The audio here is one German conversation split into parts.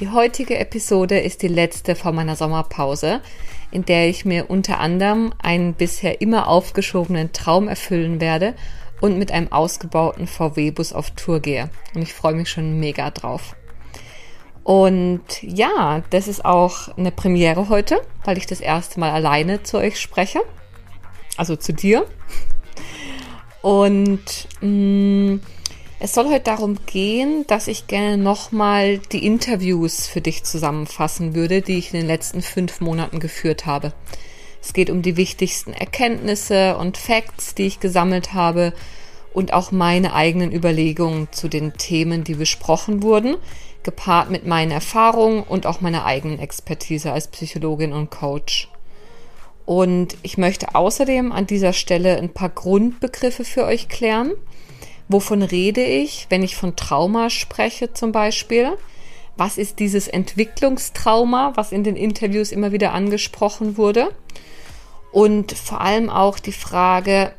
die heutige Episode ist die letzte vor meiner Sommerpause, in der ich mir unter anderem einen bisher immer aufgeschobenen Traum erfüllen werde und mit einem ausgebauten VW-Bus auf Tour gehe. Und ich freue mich schon mega drauf. Und ja, das ist auch eine Premiere heute, weil ich das erste Mal alleine zu euch spreche. Also zu dir. Und mh, mm, es soll heute darum gehen, dass ich gerne nochmal die Interviews für dich zusammenfassen würde, die ich in den letzten fünf Monaten geführt habe. Es geht um die wichtigsten Erkenntnisse und Facts, die ich gesammelt habe und auch meine eigenen Überlegungen zu den Themen, die besprochen wurden, gepaart mit meinen Erfahrungen und auch meiner eigenen Expertise als Psychologin und Coach. Und ich möchte außerdem an dieser Stelle ein paar Grundbegriffe für euch klären Wovon rede ich, wenn ich von Trauma spreche zum Beispiel? Was ist dieses Entwicklungstrauma, was in den Interviews immer wieder angesprochen wurde? Und vor allem auch die Frage,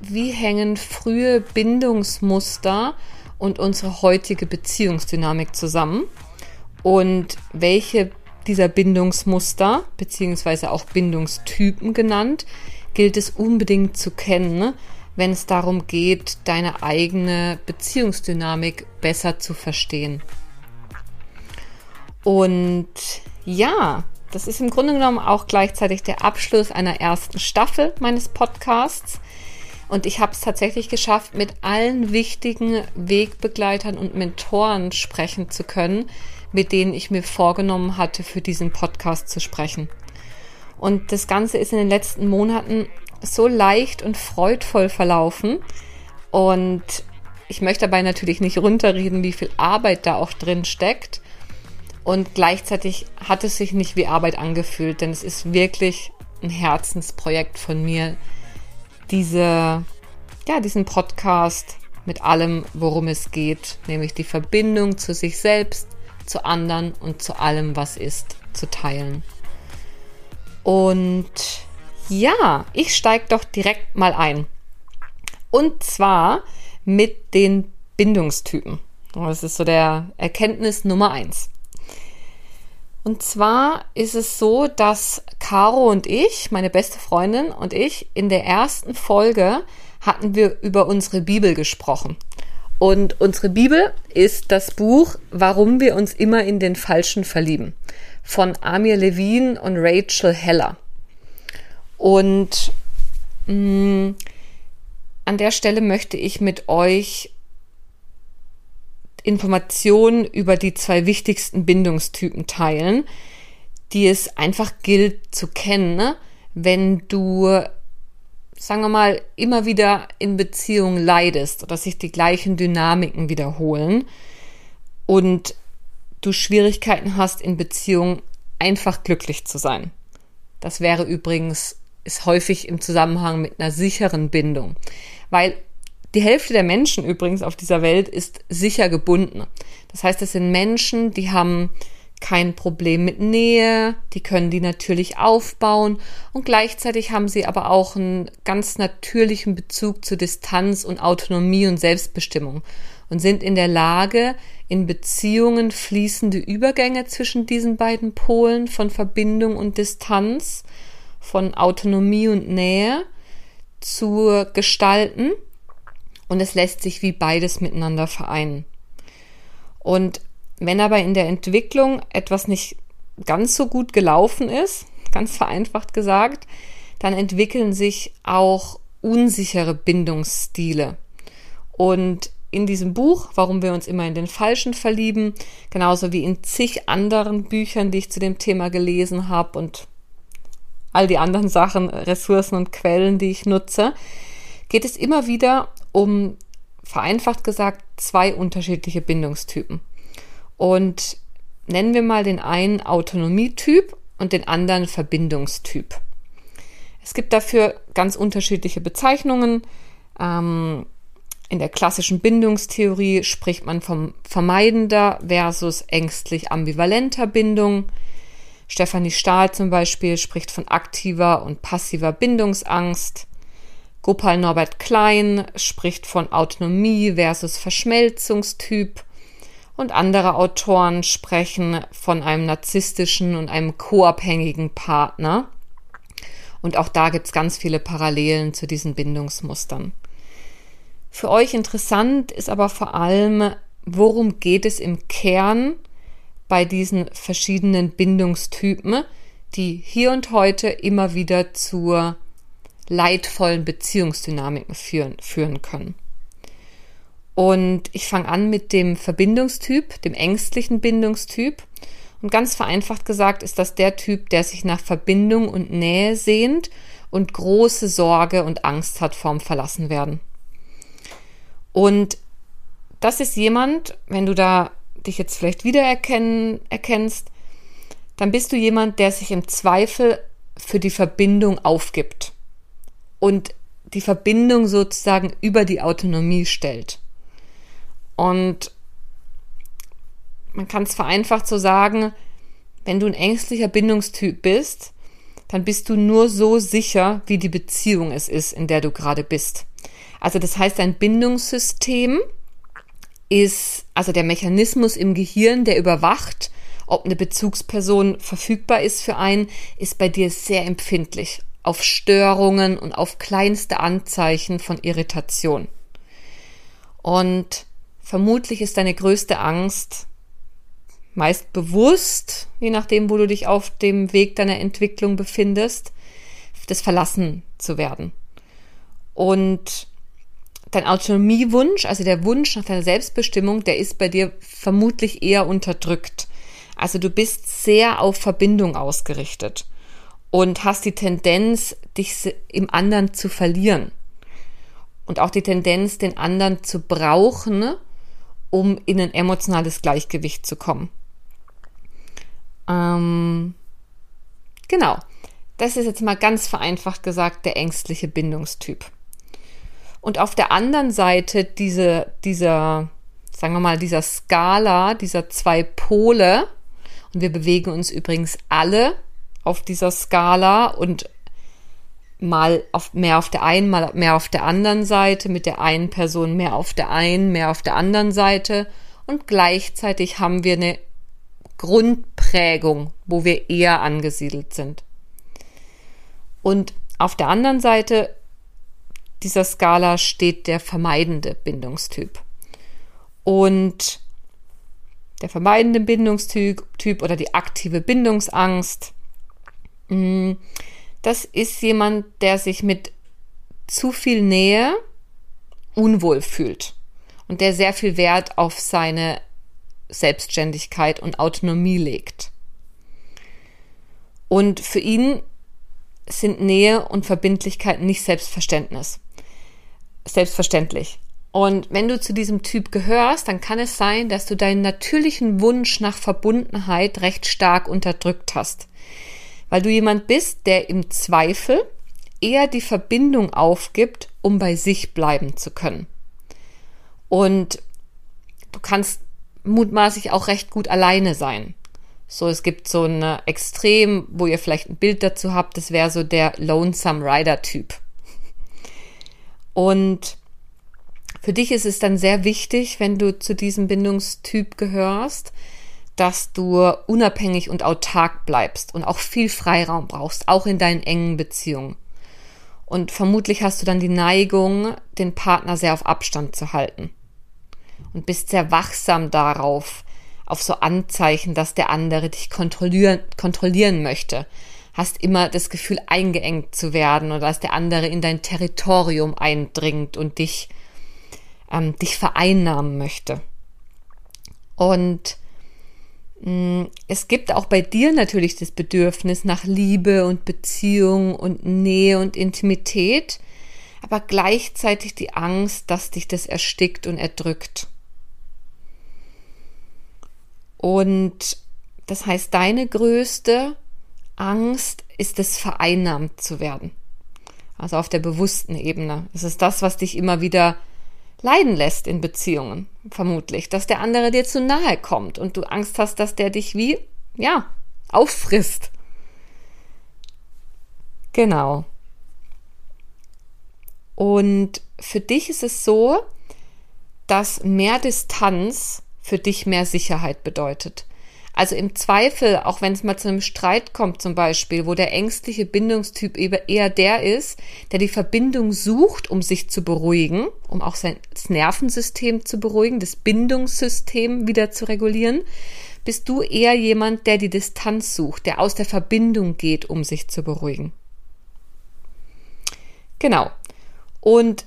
wie hängen frühe Bindungsmuster und unsere heutige Beziehungsdynamik zusammen? Und welche dieser Bindungsmuster, beziehungsweise auch Bindungstypen genannt, gilt es unbedingt zu kennen, wenn es darum geht, deine eigene Beziehungsdynamik besser zu verstehen. Und ja, das ist im Grunde genommen auch gleichzeitig der Abschluss einer ersten Staffel meines Podcasts. Und ich habe es tatsächlich geschafft, mit allen wichtigen Wegbegleitern und Mentoren sprechen zu können, mit denen ich mir vorgenommen hatte, für diesen Podcast zu sprechen. Und das Ganze ist in den letzten Monaten so leicht und freudvoll verlaufen. Und ich möchte dabei natürlich nicht runterreden, wie viel Arbeit da auch drin steckt. Und gleichzeitig hat es sich nicht wie Arbeit angefühlt, denn es ist wirklich ein Herzensprojekt von mir, diese, ja, diesen Podcast mit allem, worum es geht, nämlich die Verbindung zu sich selbst, zu anderen und zu allem, was ist, zu teilen. Und ja, ich steige doch direkt mal ein. Und zwar mit den Bindungstypen. Das ist so der Erkenntnis Nummer eins. Und zwar ist es so, dass Caro und ich, meine beste Freundin und ich, in der ersten Folge hatten wir über unsere Bibel gesprochen. Und unsere Bibel ist das Buch Warum wir uns immer in den Falschen verlieben von Amir Levine und Rachel Heller. Und mh, mm, an der Stelle möchte ich mit euch Informationen über die zwei wichtigsten Bindungstypen teilen, die es einfach gilt zu kennen, ne? wenn du, sagen wir mal, immer wieder in Beziehungen leidest oder sich die gleichen Dynamiken wiederholen und du Schwierigkeiten hast, in Beziehungen einfach glücklich zu sein. Das wäre übrigens ist häufig im Zusammenhang mit einer sicheren Bindung. Weil die Hälfte der Menschen übrigens auf dieser Welt ist sicher gebunden. Das heißt, es sind Menschen, die haben kein Problem mit Nähe, die können die natürlich aufbauen und gleichzeitig haben sie aber auch einen ganz natürlichen Bezug zu Distanz und Autonomie und Selbstbestimmung und sind in der Lage, in Beziehungen fließende Übergänge zwischen diesen beiden Polen von Verbindung und Distanz von Autonomie und Nähe zu gestalten. Und es lässt sich wie beides miteinander vereinen. Und wenn aber in der Entwicklung etwas nicht ganz so gut gelaufen ist, ganz vereinfacht gesagt, dann entwickeln sich auch unsichere Bindungsstile. Und in diesem Buch, warum wir uns immer in den Falschen verlieben, genauso wie in zig anderen Büchern, die ich zu dem Thema gelesen habe und all die anderen Sachen, Ressourcen und Quellen, die ich nutze, geht es immer wieder um, vereinfacht gesagt, zwei unterschiedliche Bindungstypen. Und nennen wir mal den einen Autonomietyp und den anderen Verbindungstyp. Es gibt dafür ganz unterschiedliche Bezeichnungen. Ähm, in der klassischen Bindungstheorie spricht man vom vermeidender versus ängstlich ambivalenter Bindung. Stefanie Stahl zum Beispiel spricht von aktiver und passiver Bindungsangst. Gopal Norbert Klein spricht von Autonomie versus Verschmelzungstyp. Und andere Autoren sprechen von einem narzisstischen und einem co-abhängigen Partner. Und auch da gibt es ganz viele Parallelen zu diesen Bindungsmustern. Für euch interessant ist aber vor allem, worum geht es im Kern bei diesen verschiedenen Bindungstypen, die hier und heute immer wieder zur leidvollen Beziehungsdynamiken führen, führen können. Und ich fange an mit dem Verbindungstyp, dem ängstlichen Bindungstyp. Und ganz vereinfacht gesagt ist das der Typ, der sich nach Verbindung und Nähe sehnt und große Sorge und Angst hat vorm Verlassenwerden. Und das ist jemand, wenn du da dich jetzt vielleicht wiedererkennen erkennst, dann bist du jemand, der sich im Zweifel für die Verbindung aufgibt und die Verbindung sozusagen über die Autonomie stellt. Und man kann es vereinfacht so sagen, wenn du ein ängstlicher Bindungstyp bist, dann bist du nur so sicher, wie die Beziehung es ist, in der du gerade bist. Also das heißt, ein Bindungssystem ist also der Mechanismus im Gehirn, der überwacht, ob eine Bezugsperson verfügbar ist für einen, ist bei dir sehr empfindlich auf Störungen und auf kleinste Anzeichen von Irritation. Und vermutlich ist deine größte Angst meist bewusst, je nachdem, wo du dich auf dem Weg deiner Entwicklung befindest, das verlassen zu werden. Und dein Autonomiewunsch, also der Wunsch nach deiner Selbstbestimmung, der ist bei dir vermutlich eher unterdrückt. Also du bist sehr auf Verbindung ausgerichtet und hast die Tendenz, dich im anderen zu verlieren. Und auch die Tendenz, den anderen zu brauchen, um in ein emotionales Gleichgewicht zu kommen. Ähm, genau. Das ist jetzt mal ganz vereinfacht gesagt der ängstliche Bindungstyp. Und auf der anderen Seite diese, dieser, sagen wir mal, dieser Skala, dieser zwei Pole, und wir bewegen uns übrigens alle auf dieser Skala und mal auf, mehr auf der einen, mal mehr auf der anderen Seite, mit der einen Person mehr auf der einen, mehr auf der anderen Seite. Und gleichzeitig haben wir eine Grundprägung, wo wir eher angesiedelt sind. Und auf der anderen Seite dieser Skala steht der vermeidende Bindungstyp. Und der vermeidende Bindungstyp Typ oder die aktive Bindungsangst, mm, das ist jemand, der sich mit zu viel Nähe unwohl fühlt und der sehr viel Wert auf seine Selbstständigkeit und Autonomie legt. Und für ihn sind Nähe und Verbindlichkeit nicht Selbstverständnis selbstverständlich. Und wenn du zu diesem Typ gehörst, dann kann es sein, dass du deinen natürlichen Wunsch nach Verbundenheit recht stark unterdrückt hast. Weil du jemand bist, der im Zweifel eher die Verbindung aufgibt, um bei sich bleiben zu können. Und du kannst mutmaßlich auch recht gut alleine sein. So, es gibt so ein Extrem, wo ihr vielleicht ein Bild dazu habt, das wäre so der Lonesome Rider Typ. Und für dich ist es dann sehr wichtig, wenn du zu diesem Bindungstyp gehörst, dass du unabhängig und autark bleibst und auch viel Freiraum brauchst, auch in deinen engen Beziehungen. Und vermutlich hast du dann die Neigung, den Partner sehr auf Abstand zu halten. Und bist sehr wachsam darauf, auf so Anzeichen, dass der andere dich kontrollieren, kontrollieren möchte, hast immer das Gefühl, eingeengt zu werden oder dass der andere in dein Territorium eindringt und dich, ähm, dich vereinnahmen möchte. Und mh, mm, es gibt auch bei dir natürlich das Bedürfnis nach Liebe und Beziehung und Nähe und Intimität, aber gleichzeitig die Angst, dass dich das erstickt und erdrückt. Und das heißt, deine größte Angst ist es, vereinnahmt zu werden. Also auf der bewussten Ebene. Es ist das, was dich immer wieder leiden lässt in Beziehungen, vermutlich, dass der andere dir zu nahe kommt und du Angst hast, dass der dich wie, ja, auffrisst. Genau. Und für dich ist es so, dass mehr Distanz für dich mehr Sicherheit bedeutet. Also im Zweifel, auch wenn es mal zu einem Streit kommt zum Beispiel, wo der ängstliche Bindungstyp eher der ist, der die Verbindung sucht, um sich zu beruhigen, um auch sein Nervensystem zu beruhigen, das Bindungssystem wieder zu regulieren, bist du eher jemand, der die Distanz sucht, der aus der Verbindung geht, um sich zu beruhigen. Genau. Und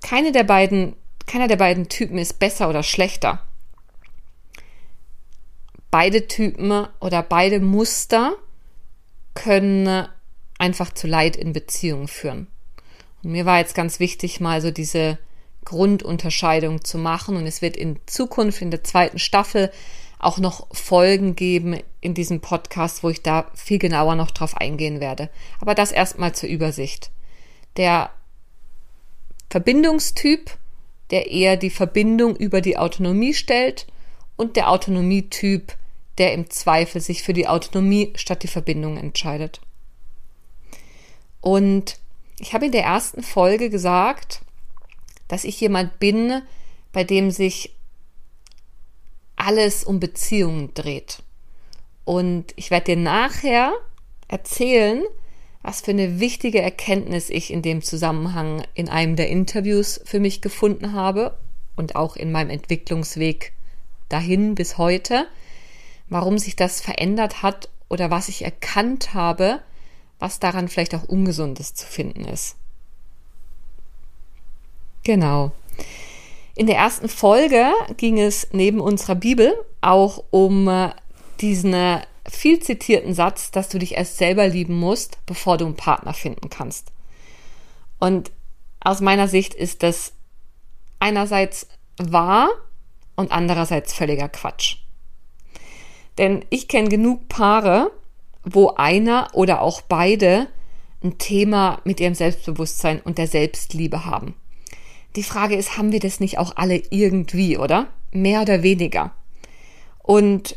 keine der beiden, keiner der beiden Typen ist besser oder schlechter beide Typen oder beide Muster können einfach zu Leid in Beziehungen führen. Und mir war jetzt ganz wichtig, mal so diese Grundunterscheidung zu machen. Und es wird in Zukunft in der zweiten Staffel auch noch Folgen geben in diesem Podcast, wo ich da viel genauer noch drauf eingehen werde. Aber das erstmal zur Übersicht. Der Verbindungstyp, der eher die Verbindung über die Autonomie stellt und der Autonomietyp, der im Zweifel sich für die Autonomie statt die Verbindung entscheidet. Und ich habe in der ersten Folge gesagt, dass ich jemand bin, bei dem sich alles um Beziehungen dreht. Und ich werde dir nachher erzählen, was für eine wichtige Erkenntnis ich in dem Zusammenhang in einem der Interviews für mich gefunden habe und auch in meinem Entwicklungsweg dahin bis heute warum sich das verändert hat oder was ich erkannt habe, was daran vielleicht auch Ungesundes zu finden ist. Genau. In der ersten Folge ging es neben unserer Bibel auch um äh, diesen äh, viel zitierten Satz, dass du dich erst selber lieben musst, bevor du einen Partner finden kannst. Und aus meiner Sicht ist das einerseits wahr und andererseits völliger Quatsch. Denn ich kenne genug Paare, wo einer oder auch beide ein Thema mit ihrem Selbstbewusstsein und der Selbstliebe haben. Die Frage ist, haben wir das nicht auch alle irgendwie, oder? Mehr oder weniger. Und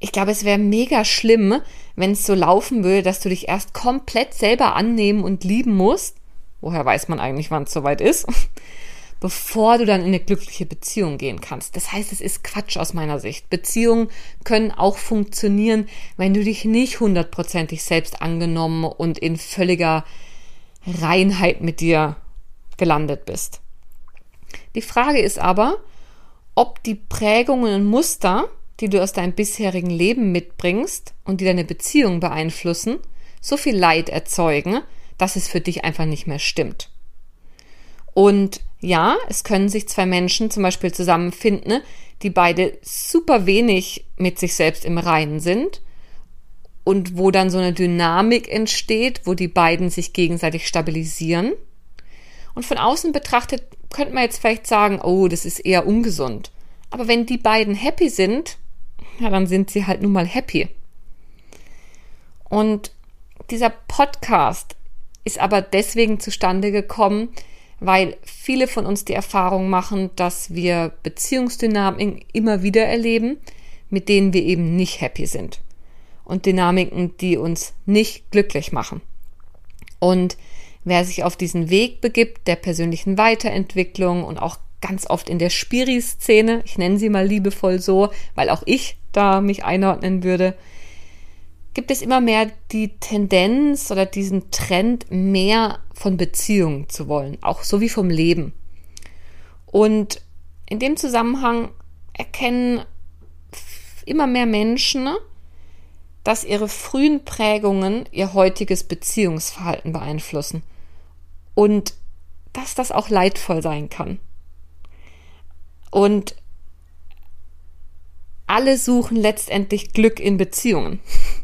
ich glaube, es wäre mega schlimm, wenn es so laufen würde, dass du dich erst komplett selber annehmen und lieben musst. Woher weiß man eigentlich, wann es soweit ist? Bevor du dann in eine glückliche Beziehung gehen kannst. Das heißt, es ist Quatsch aus meiner Sicht. Beziehungen können auch funktionieren, wenn du dich nicht hundertprozentig selbst angenommen und in völliger Reinheit mit dir gelandet bist. Die Frage ist aber, ob die Prägungen und Muster, die du aus deinem bisherigen Leben mitbringst und die deine Beziehung beeinflussen, so viel Leid erzeugen, dass es für dich einfach nicht mehr stimmt. Und ja, es können sich zwei Menschen zum Beispiel zusammenfinden, die beide super wenig mit sich selbst im Reinen sind und wo dann so eine Dynamik entsteht, wo die beiden sich gegenseitig stabilisieren. Und von außen betrachtet könnte man jetzt vielleicht sagen, oh, das ist eher ungesund. Aber wenn die beiden happy sind, ja, dann sind sie halt nun mal happy. Und dieser Podcast ist aber deswegen zustande gekommen, weil viele von uns die Erfahrung machen, dass wir Beziehungsdynamiken immer wieder erleben, mit denen wir eben nicht happy sind. Und Dynamiken, die uns nicht glücklich machen. Und wer sich auf diesen Weg begibt, der persönlichen Weiterentwicklung und auch ganz oft in der Spiri-Szene, ich nenne sie mal liebevoll so, weil auch ich da mich einordnen würde, gibt es immer mehr die Tendenz oder diesen Trend, mehr von Beziehungen zu wollen, auch so wie vom Leben. Und in dem Zusammenhang erkennen immer mehr Menschen, dass ihre frühen Prägungen ihr heutiges Beziehungsverhalten beeinflussen und dass das auch leidvoll sein kann. Und alle suchen letztendlich Glück in Beziehungen.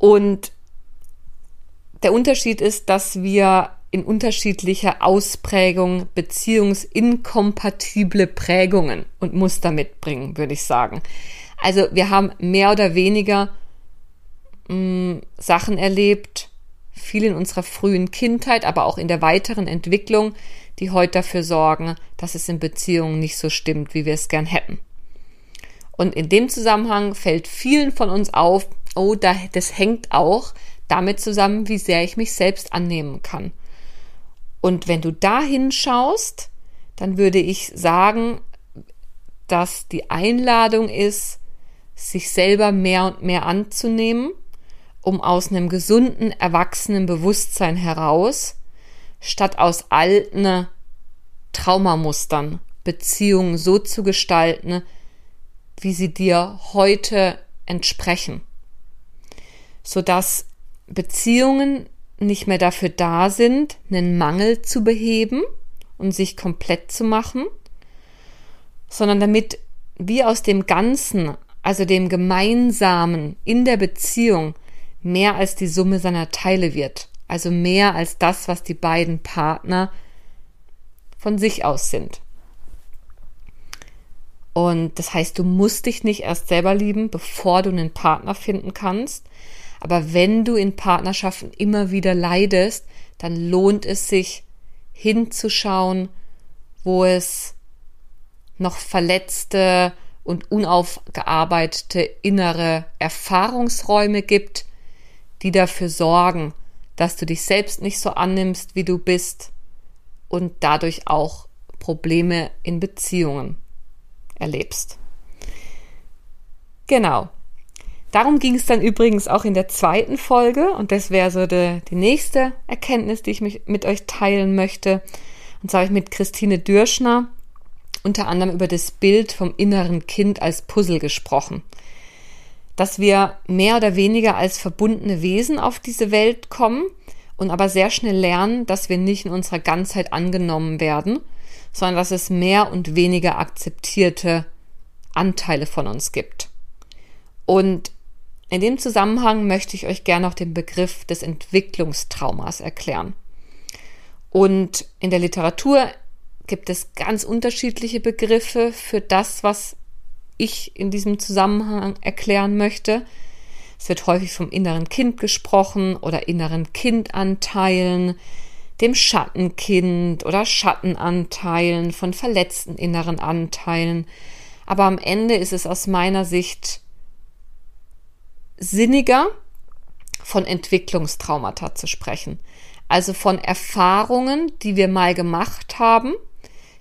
Und der Unterschied ist, dass wir in unterschiedlicher Ausprägung beziehungsinkompatible Prägungen und Muster mitbringen, würde ich sagen. Also wir haben mehr oder weniger mh, mm, Sachen erlebt, viel in unserer frühen Kindheit, aber auch in der weiteren Entwicklung, die heute dafür sorgen, dass es in Beziehungen nicht so stimmt, wie wir es gern hätten. Und in dem Zusammenhang fällt vielen von uns auf, oh, das hängt auch damit zusammen, wie sehr ich mich selbst annehmen kann. Und wenn du da hinschaust, dann würde ich sagen, dass die Einladung ist, sich selber mehr und mehr anzunehmen, um aus einem gesunden, erwachsenen Bewusstsein heraus, statt aus alten Traumamustern Beziehungen so zu gestalten, wie sie dir heute entsprechen, sodass Beziehungen nicht mehr dafür da sind, einen Mangel zu beheben und sich komplett zu machen, sondern damit wie aus dem Ganzen, also dem Gemeinsamen in der Beziehung, mehr als die Summe seiner Teile wird, also mehr als das, was die beiden Partner von sich aus sind. Und das heißt, du musst dich nicht erst selber lieben, bevor du einen Partner finden kannst. Aber wenn du in Partnerschaften immer wieder leidest, dann lohnt es sich hinzuschauen, wo es noch verletzte und unaufgearbeitete innere Erfahrungsräume gibt, die dafür sorgen, dass du dich selbst nicht so annimmst, wie du bist und dadurch auch Probleme in Beziehungen erlebst. Genau. Darum ging es dann übrigens auch in der zweiten Folge und das wäre so die, die nächste Erkenntnis, die ich mich mit euch teilen möchte. Und zwar habe ich mit Christine Dürschner unter anderem über das Bild vom inneren Kind als Puzzle gesprochen. Dass wir mehr oder weniger als verbundene Wesen auf diese Welt kommen und aber sehr schnell lernen, dass wir nicht in unserer Ganzheit angenommen werden, sondern dass es mehr und weniger akzeptierte Anteile von uns gibt. Und in dem Zusammenhang möchte ich euch gerne noch den Begriff des Entwicklungstraumas erklären. Und in der Literatur gibt es ganz unterschiedliche Begriffe für das, was ich in diesem Zusammenhang erklären möchte. Es wird häufig vom inneren Kind gesprochen oder inneren Kindanteilen, dem Schattenkind oder Schattenanteilen, von verletzten inneren Anteilen. Aber am Ende ist es aus meiner Sicht sinniger, von Entwicklungstraumata zu sprechen. Also von Erfahrungen, die wir mal gemacht haben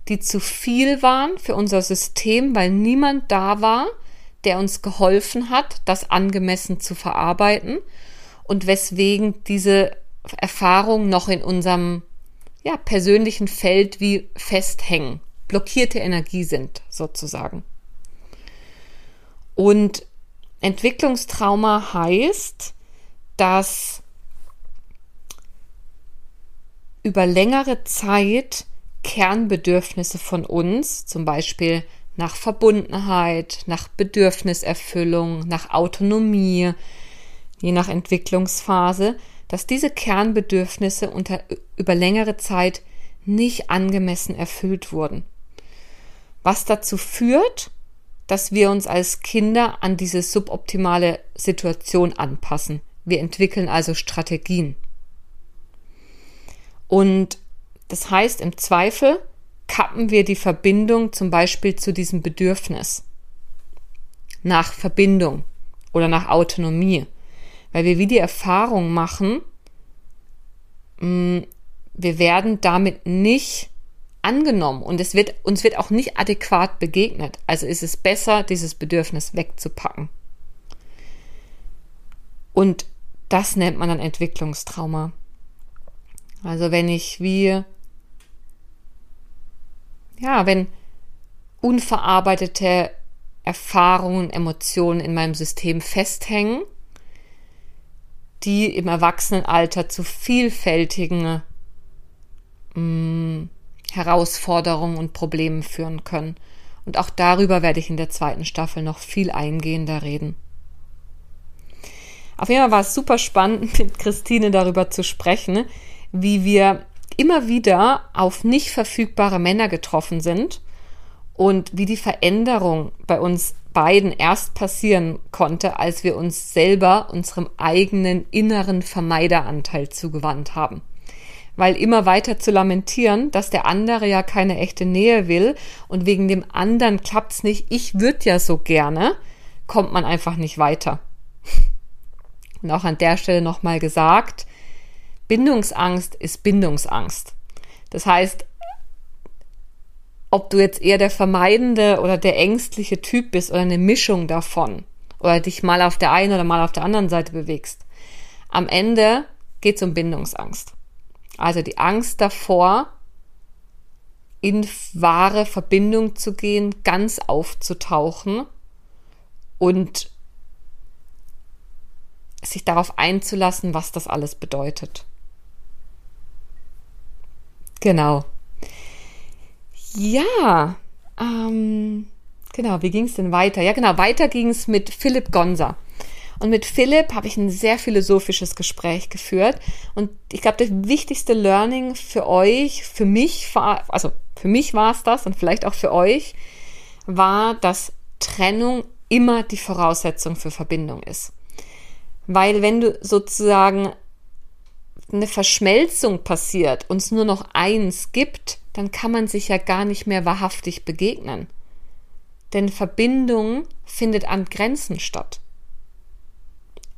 die zu viel waren für unser System, weil niemand da war, der uns geholfen hat, das angemessen zu verarbeiten und weswegen diese Erfahrungen noch in unserem ja, persönlichen Feld wie festhängen, blockierte Energie sind sozusagen. Und Entwicklungstrauma heißt, dass über längere Zeit Kernbedürfnisse von uns, zum Beispiel nach Verbundenheit, nach Bedürfniserfüllung, nach Autonomie, je nach Entwicklungsphase, dass diese Kernbedürfnisse unter, über längere Zeit nicht angemessen erfüllt wurden. Was dazu führt, dass wir uns als Kinder an diese suboptimale Situation anpassen. Wir entwickeln also Strategien. Und das heißt, im Zweifel kappen wir die Verbindung zum Beispiel zu diesem Bedürfnis nach Verbindung oder nach Autonomie, weil wir wie die Erfahrung machen, mm, wir werden damit nicht angenommen und es wird, uns wird auch nicht adäquat begegnet. Also ist es besser, dieses Bedürfnis wegzupacken. Und das nennt man dann Entwicklungstrauma. Also wenn ich wie ja, wenn unverarbeitete Erfahrungen, Emotionen in meinem System festhängen, die im Erwachsenenalter zu vielfältigen mh, mm, Herausforderungen und Problemen führen können. Und auch darüber werde ich in der zweiten Staffel noch viel eingehender reden. Auf jeden Fall war es super spannend, mit Christine darüber zu sprechen, wie wir immer wieder auf nicht verfügbare Männer getroffen sind und wie die Veränderung bei uns beiden erst passieren konnte, als wir uns selber unserem eigenen inneren Vermeideranteil zugewandt haben. Weil immer weiter zu lamentieren, dass der andere ja keine echte Nähe will und wegen dem anderen klappt's nicht, ich würde ja so gerne, kommt man einfach nicht weiter. Und auch an der Stelle nochmal gesagt, Bindungsangst ist Bindungsangst. Das heißt, ob du jetzt eher der vermeidende oder der ängstliche Typ bist oder eine Mischung davon oder dich mal auf der einen oder mal auf der anderen Seite bewegst. Am Ende geht es um Bindungsangst. Also die Angst davor, in wahre Verbindung zu gehen, ganz aufzutauchen und sich darauf einzulassen, was das alles bedeutet. Genau. Ja, ähm, genau, wie ging es denn weiter? Ja, genau, weiter ging es mit Philipp Gonser. Und mit Philipp habe ich ein sehr philosophisches Gespräch geführt. Und ich glaube, das wichtigste Learning für euch, für mich, also für mich war es das und vielleicht auch für euch, war, dass Trennung immer die Voraussetzung für Verbindung ist. Weil wenn du sozusagen eine Verschmelzung passiert und es nur noch eins gibt, dann kann man sich ja gar nicht mehr wahrhaftig begegnen. Denn Verbindung findet an Grenzen statt.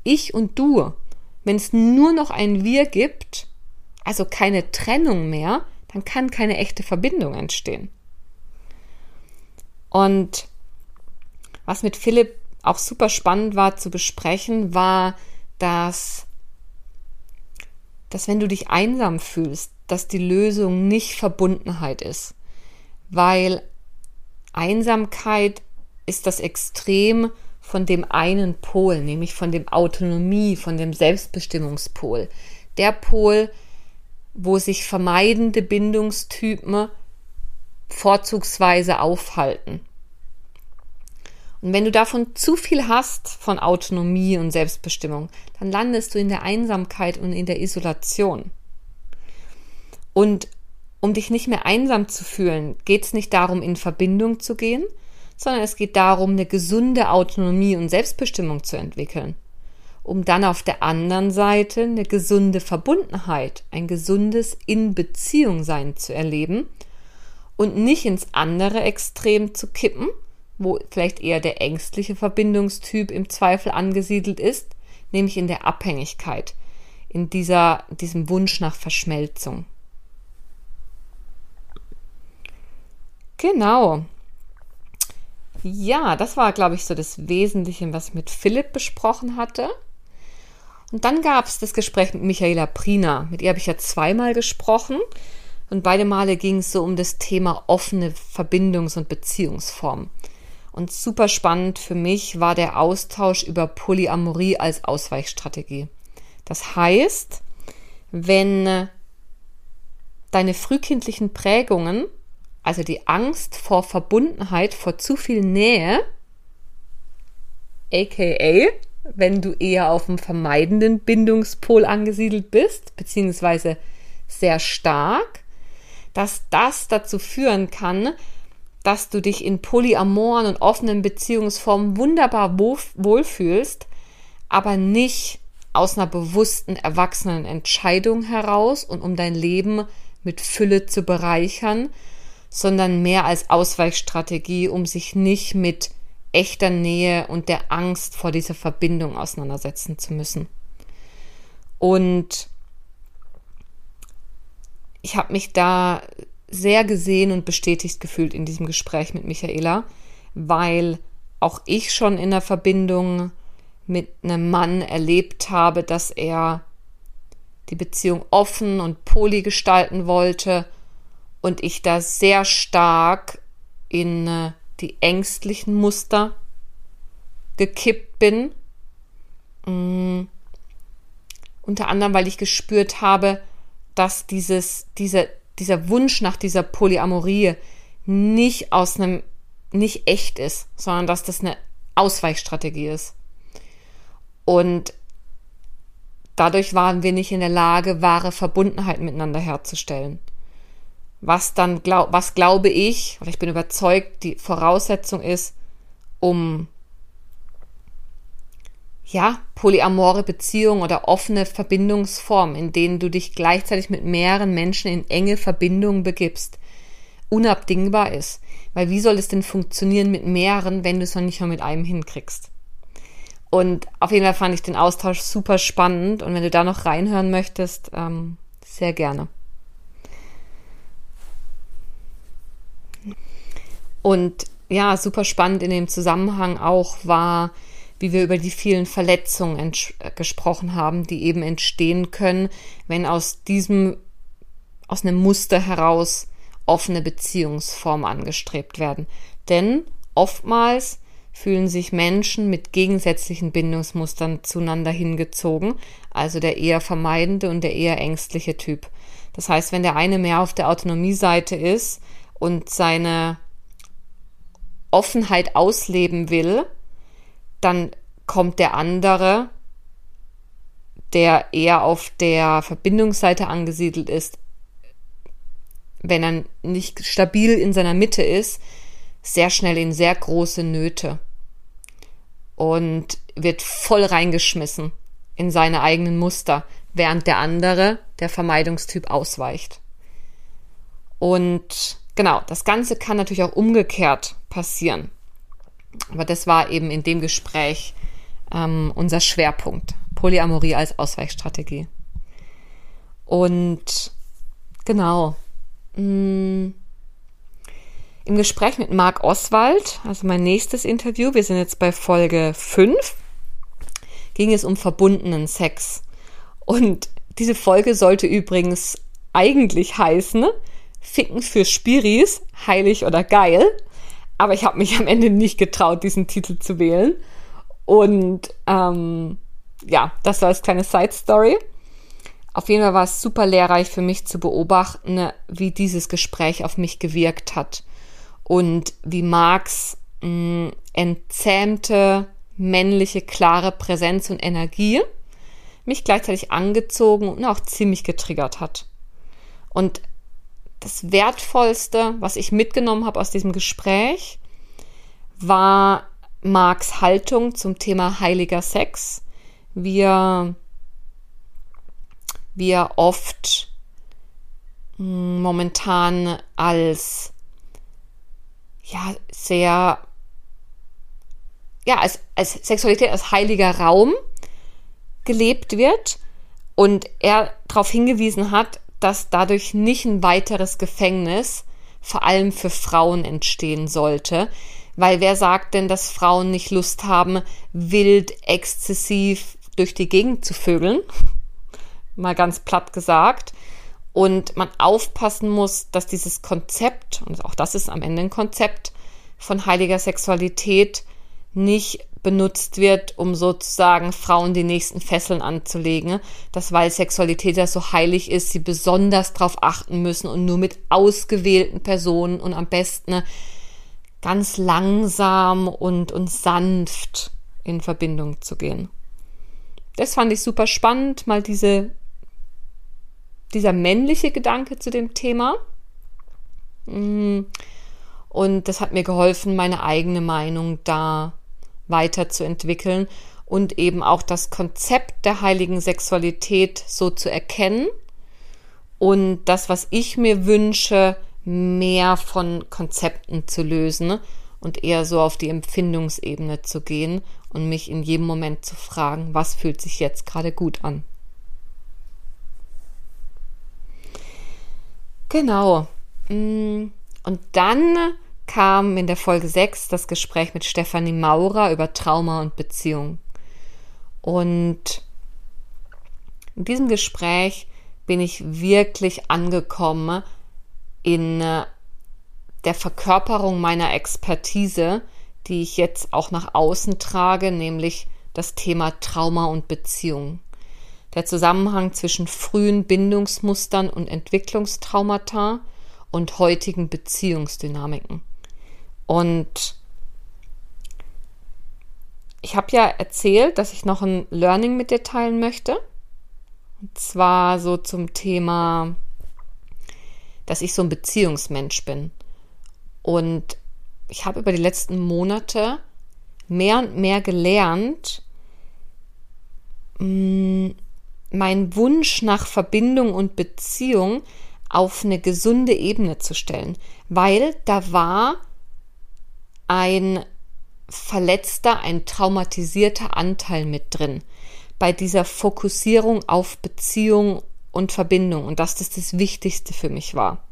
Ich und du, wenn es nur noch ein Wir gibt, also keine Trennung mehr, dann kann keine echte Verbindung entstehen. Und was mit Philipp auch super spannend war zu besprechen, war, dass dass wenn du dich einsam fühlst, dass die Lösung nicht Verbundenheit ist, weil Einsamkeit ist das Extrem von dem einen Pol, nämlich von dem Autonomie, von dem Selbstbestimmungspol. Der Pol, wo sich vermeidende Bindungstypen vorzugsweise aufhalten. Und wenn du davon zu viel hast, von Autonomie und Selbstbestimmung, dann landest du in der Einsamkeit und in der Isolation. Und um dich nicht mehr einsam zu fühlen, geht es nicht darum, in Verbindung zu gehen, sondern es geht darum, eine gesunde Autonomie und Selbstbestimmung zu entwickeln, um dann auf der anderen Seite eine gesunde Verbundenheit, ein gesundes In-Beziehung sein zu erleben und nicht ins andere Extrem zu kippen, wo vielleicht eher der ängstliche Verbindungstyp im Zweifel angesiedelt ist, nämlich in der Abhängigkeit, in dieser, diesem Wunsch nach Verschmelzung. Genau. Ja, das war, glaube ich, so das Wesentliche, was ich mit Philipp besprochen hatte. Und dann gab es das Gespräch mit Michaela Prina. Mit ihr habe ich ja zweimal gesprochen. Und beide Male ging es so um das Thema offene Verbindungs- und Beziehungsformen. Und super spannend für mich war der Austausch über Polyamorie als Ausweichstrategie. Das heißt, wenn deine frühkindlichen Prägungen, also die Angst vor Verbundenheit, vor zu viel Nähe, aka wenn du eher auf dem vermeidenden Bindungspol angesiedelt bist, beziehungsweise sehr stark, dass das dazu führen kann, dass du dich in polyamoren und offenen Beziehungsformen wunderbar wohlfühlst, aber nicht aus einer bewussten, erwachsenen Entscheidung heraus und um dein Leben mit Fülle zu bereichern, sondern mehr als Ausweichstrategie, um sich nicht mit echter Nähe und der Angst vor dieser Verbindung auseinandersetzen zu müssen. Und ich habe mich da sehr gesehen und bestätigt gefühlt in diesem Gespräch mit Michaela, weil auch ich schon in der Verbindung mit einem Mann erlebt habe, dass er die Beziehung offen und poli gestalten wollte und ich da sehr stark in äh, die ängstlichen Muster gekippt bin. Mm. Unter anderem, weil ich gespürt habe, dass dieses, diese dieser Wunsch nach dieser Polyamorie nicht aus einem, nicht echt ist, sondern dass das eine Ausweichstrategie ist. Und dadurch waren wir nicht in der Lage, wahre Verbundenheit miteinander herzustellen. Was dann glaub, was glaube ich, oder ich bin überzeugt, die Voraussetzung ist, um ja, polyamore Beziehungen oder offene Verbindungsformen, in denen du dich gleichzeitig mit mehreren Menschen in enge Verbindungen begibst, unabdingbar ist. Weil wie soll es denn funktionieren mit mehreren, wenn du es noch nicht mal mit einem hinkriegst? Und auf jeden Fall fand ich den Austausch super spannend und wenn du da noch reinhören möchtest, ähm, sehr gerne. Und ja, super spannend in dem Zusammenhang auch war, wie wir über die vielen Verletzungen äh, gesprochen haben, die eben entstehen können, wenn aus diesem, aus einem Muster heraus offene Beziehungsformen angestrebt werden. Denn oftmals fühlen sich Menschen mit gegensätzlichen Bindungsmustern zueinander hingezogen, also der eher vermeidende und der eher ängstliche Typ. Das heißt, wenn der eine mehr auf der Autonomieseite ist und seine Offenheit ausleben will, dann kommt der andere, der eher auf der Verbindungsseite angesiedelt ist, wenn er nicht stabil in seiner Mitte ist, sehr schnell in sehr große Nöte und wird voll reingeschmissen in seine eigenen Muster, während der andere, der Vermeidungstyp, ausweicht. Und genau, das Ganze kann natürlich auch umgekehrt passieren. Aber das war eben in dem Gespräch ähm, unser Schwerpunkt. Polyamorie als Ausweichstrategie. Und genau. Mh, mm, Im Gespräch mit Marc Oswald, also mein nächstes Interview, wir sind jetzt bei Folge 5, ging es um verbundenen Sex. Und diese Folge sollte übrigens eigentlich heißen, Ficken für Spiris, heilig oder geil. Aber ich habe mich am Ende nicht getraut, diesen Titel zu wählen. Und ähm, ja, das war als kleine Side Story. Auf jeden Fall war es super lehrreich für mich zu beobachten, wie dieses Gespräch auf mich gewirkt hat und wie Marx mh, entzähmte männliche, klare Präsenz und Energie mich gleichzeitig angezogen und auch ziemlich getriggert hat. Und das Wertvollste, was ich mitgenommen habe aus diesem Gespräch, war Marks Haltung zum Thema heiliger Sex, wie wie er oft hm, momentan als ja sehr ja als, als Sexualität als heiliger Raum gelebt wird. Und er darauf hingewiesen hat, dass dadurch nicht ein weiteres Gefängnis vor allem für Frauen entstehen sollte, weil wer sagt denn, dass Frauen nicht Lust haben, wild, exzessiv durch die Gegend zu vögeln? Mal ganz platt gesagt. Und man aufpassen muss, dass dieses Konzept, und auch das ist am Ende ein Konzept von heiliger Sexualität, nicht benutzt wird, um sozusagen Frauen die nächsten Fesseln anzulegen, dass weil Sexualität ja so heilig ist, sie besonders darauf achten müssen und nur mit ausgewählten Personen und am besten ganz langsam und, und sanft in Verbindung zu gehen. Das fand ich super spannend, mal diese, dieser männliche Gedanke zu dem Thema. Mm. Und das hat mir geholfen, meine eigene Meinung da weiterzuentwickeln und eben auch das Konzept der heiligen Sexualität so zu erkennen und das, was ich mir wünsche, mehr von Konzepten zu lösen und eher so auf die Empfindungsebene zu gehen und mich in jedem Moment zu fragen, was fühlt sich jetzt gerade gut an. Genau. Mm, und dann kam in der Folge 6 das Gespräch mit Stefanie Maurer über Trauma und Beziehung. Und in diesem Gespräch bin ich wirklich angekommen in äh, der Verkörperung meiner Expertise, die ich jetzt auch nach außen trage, nämlich das Thema Trauma und Beziehung. Der Zusammenhang zwischen frühen Bindungsmustern und Entwicklungstraumata und heutigen Beziehungsdynamiken. Und ich habe ja erzählt, dass ich noch ein Learning mit dir teilen möchte. Und zwar so zum Thema dass ich so ein Beziehungsmensch bin. Und ich habe über die letzten Monate mehr und mehr gelernt, mm, meinen Wunsch nach Verbindung und Beziehung auf eine gesunde Ebene zu stellen, weil da war ein verletzter, ein traumatisierter Anteil mit drin bei dieser Fokussierung auf Beziehung und Verbindung und dass das das Wichtigste für mich war.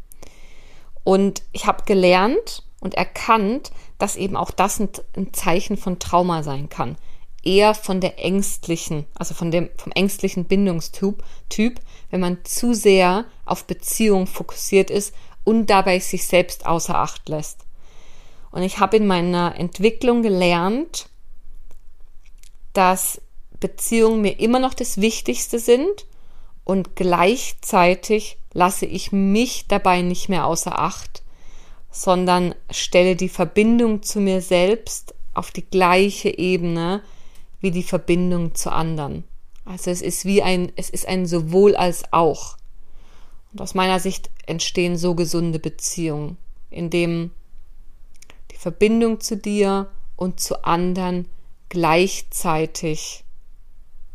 Und ich habe gelernt und erkannt, dass eben auch das ein, Zeichen von Trauma sein kann. Eher von der ängstlichen, also von dem, vom ängstlichen Bindungstyp, Typ, wenn man zu sehr auf Beziehung fokussiert ist und dabei sich selbst außer Acht lässt. Und ich habe in meiner Entwicklung gelernt, dass Beziehungen mir immer noch das Wichtigste sind und gleichzeitig lasse ich mich dabei nicht mehr außer Acht, sondern stelle die Verbindung zu mir selbst auf die gleiche Ebene wie die Verbindung zu anderen. Also es ist wie ein, es ist ein sowohl als auch. Und aus meiner Sicht entstehen so gesunde Beziehungen, in dem die Verbindung zu dir und zu anderen gleichzeitig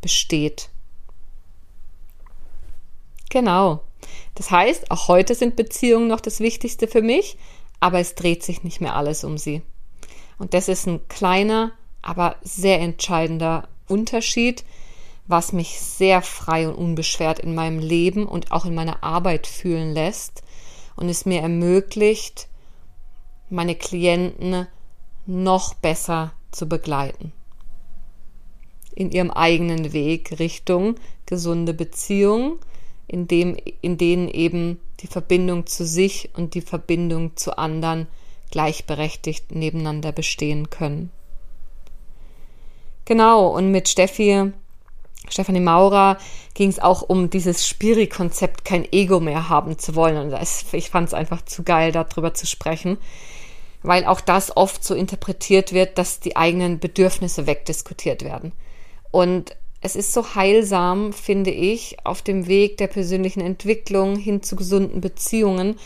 besteht. Genau. Das heißt, auch heute sind Beziehungen noch das Wichtigste für mich, aber es dreht sich nicht mehr alles um sie. Und das ist ein kleiner, aber sehr entscheidender Unterschied, was mich sehr frei und unbeschwert in meinem Leben und auch in meiner Arbeit fühlen lässt und es mir ermöglicht, meine Klienten noch besser zu begleiten in ihrem eigenen Weg Richtung gesunde Beziehungen, in, dem, in denen eben die Verbindung zu sich und die Verbindung zu anderen gleichberechtigt nebeneinander bestehen können. Genau, und mit Steffi, Stefanie Maurer ging es auch um dieses Spiri-Konzept, kein Ego mehr haben zu wollen. Und das, ich fand es einfach zu geil, darüber zu sprechen, weil auch das oft so interpretiert wird, dass die eigenen Bedürfnisse wegdiskutiert werden. Und es ist so heilsam, finde ich, auf dem Weg der persönlichen Entwicklung hin zu gesunden Beziehungen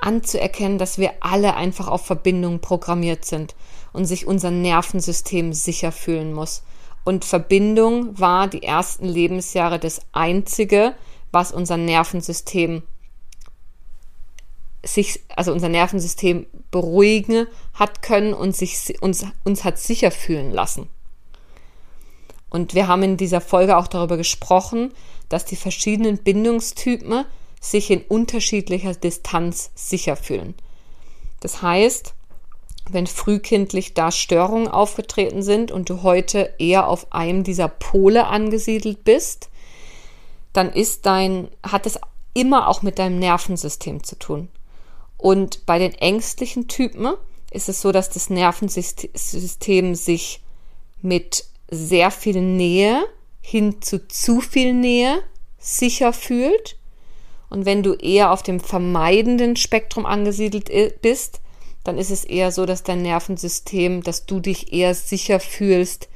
anzuerkennen, dass wir alle einfach auf Verbindung programmiert sind und sich unser Nervensystem sicher fühlen muss. Und Verbindung war die ersten Lebensjahre das Einzige, was unser Nervensystem sich, also unser Nervensystem beruhigen hat können und sich, uns, uns hat sicher fühlen lassen. Und wir haben in dieser Folge auch darüber gesprochen, dass die verschiedenen Bindungstypen sich in unterschiedlicher Distanz sicher fühlen. Das heißt, wenn frühkindlich da Störungen aufgetreten sind und du heute eher auf einem dieser Pole angesiedelt bist, dann ist dein, hat es immer auch mit deinem Nervensystem zu tun. Und bei den ängstlichen Typen ist es so, dass das Nervensystem sich mit sehr viel Nähe hin zu zu viel Nähe sicher fühlt. Und wenn du eher auf dem vermeidenden Spektrum angesiedelt bist, dann ist es eher so, dass dein Nervensystem, dass du dich eher sicher fühlst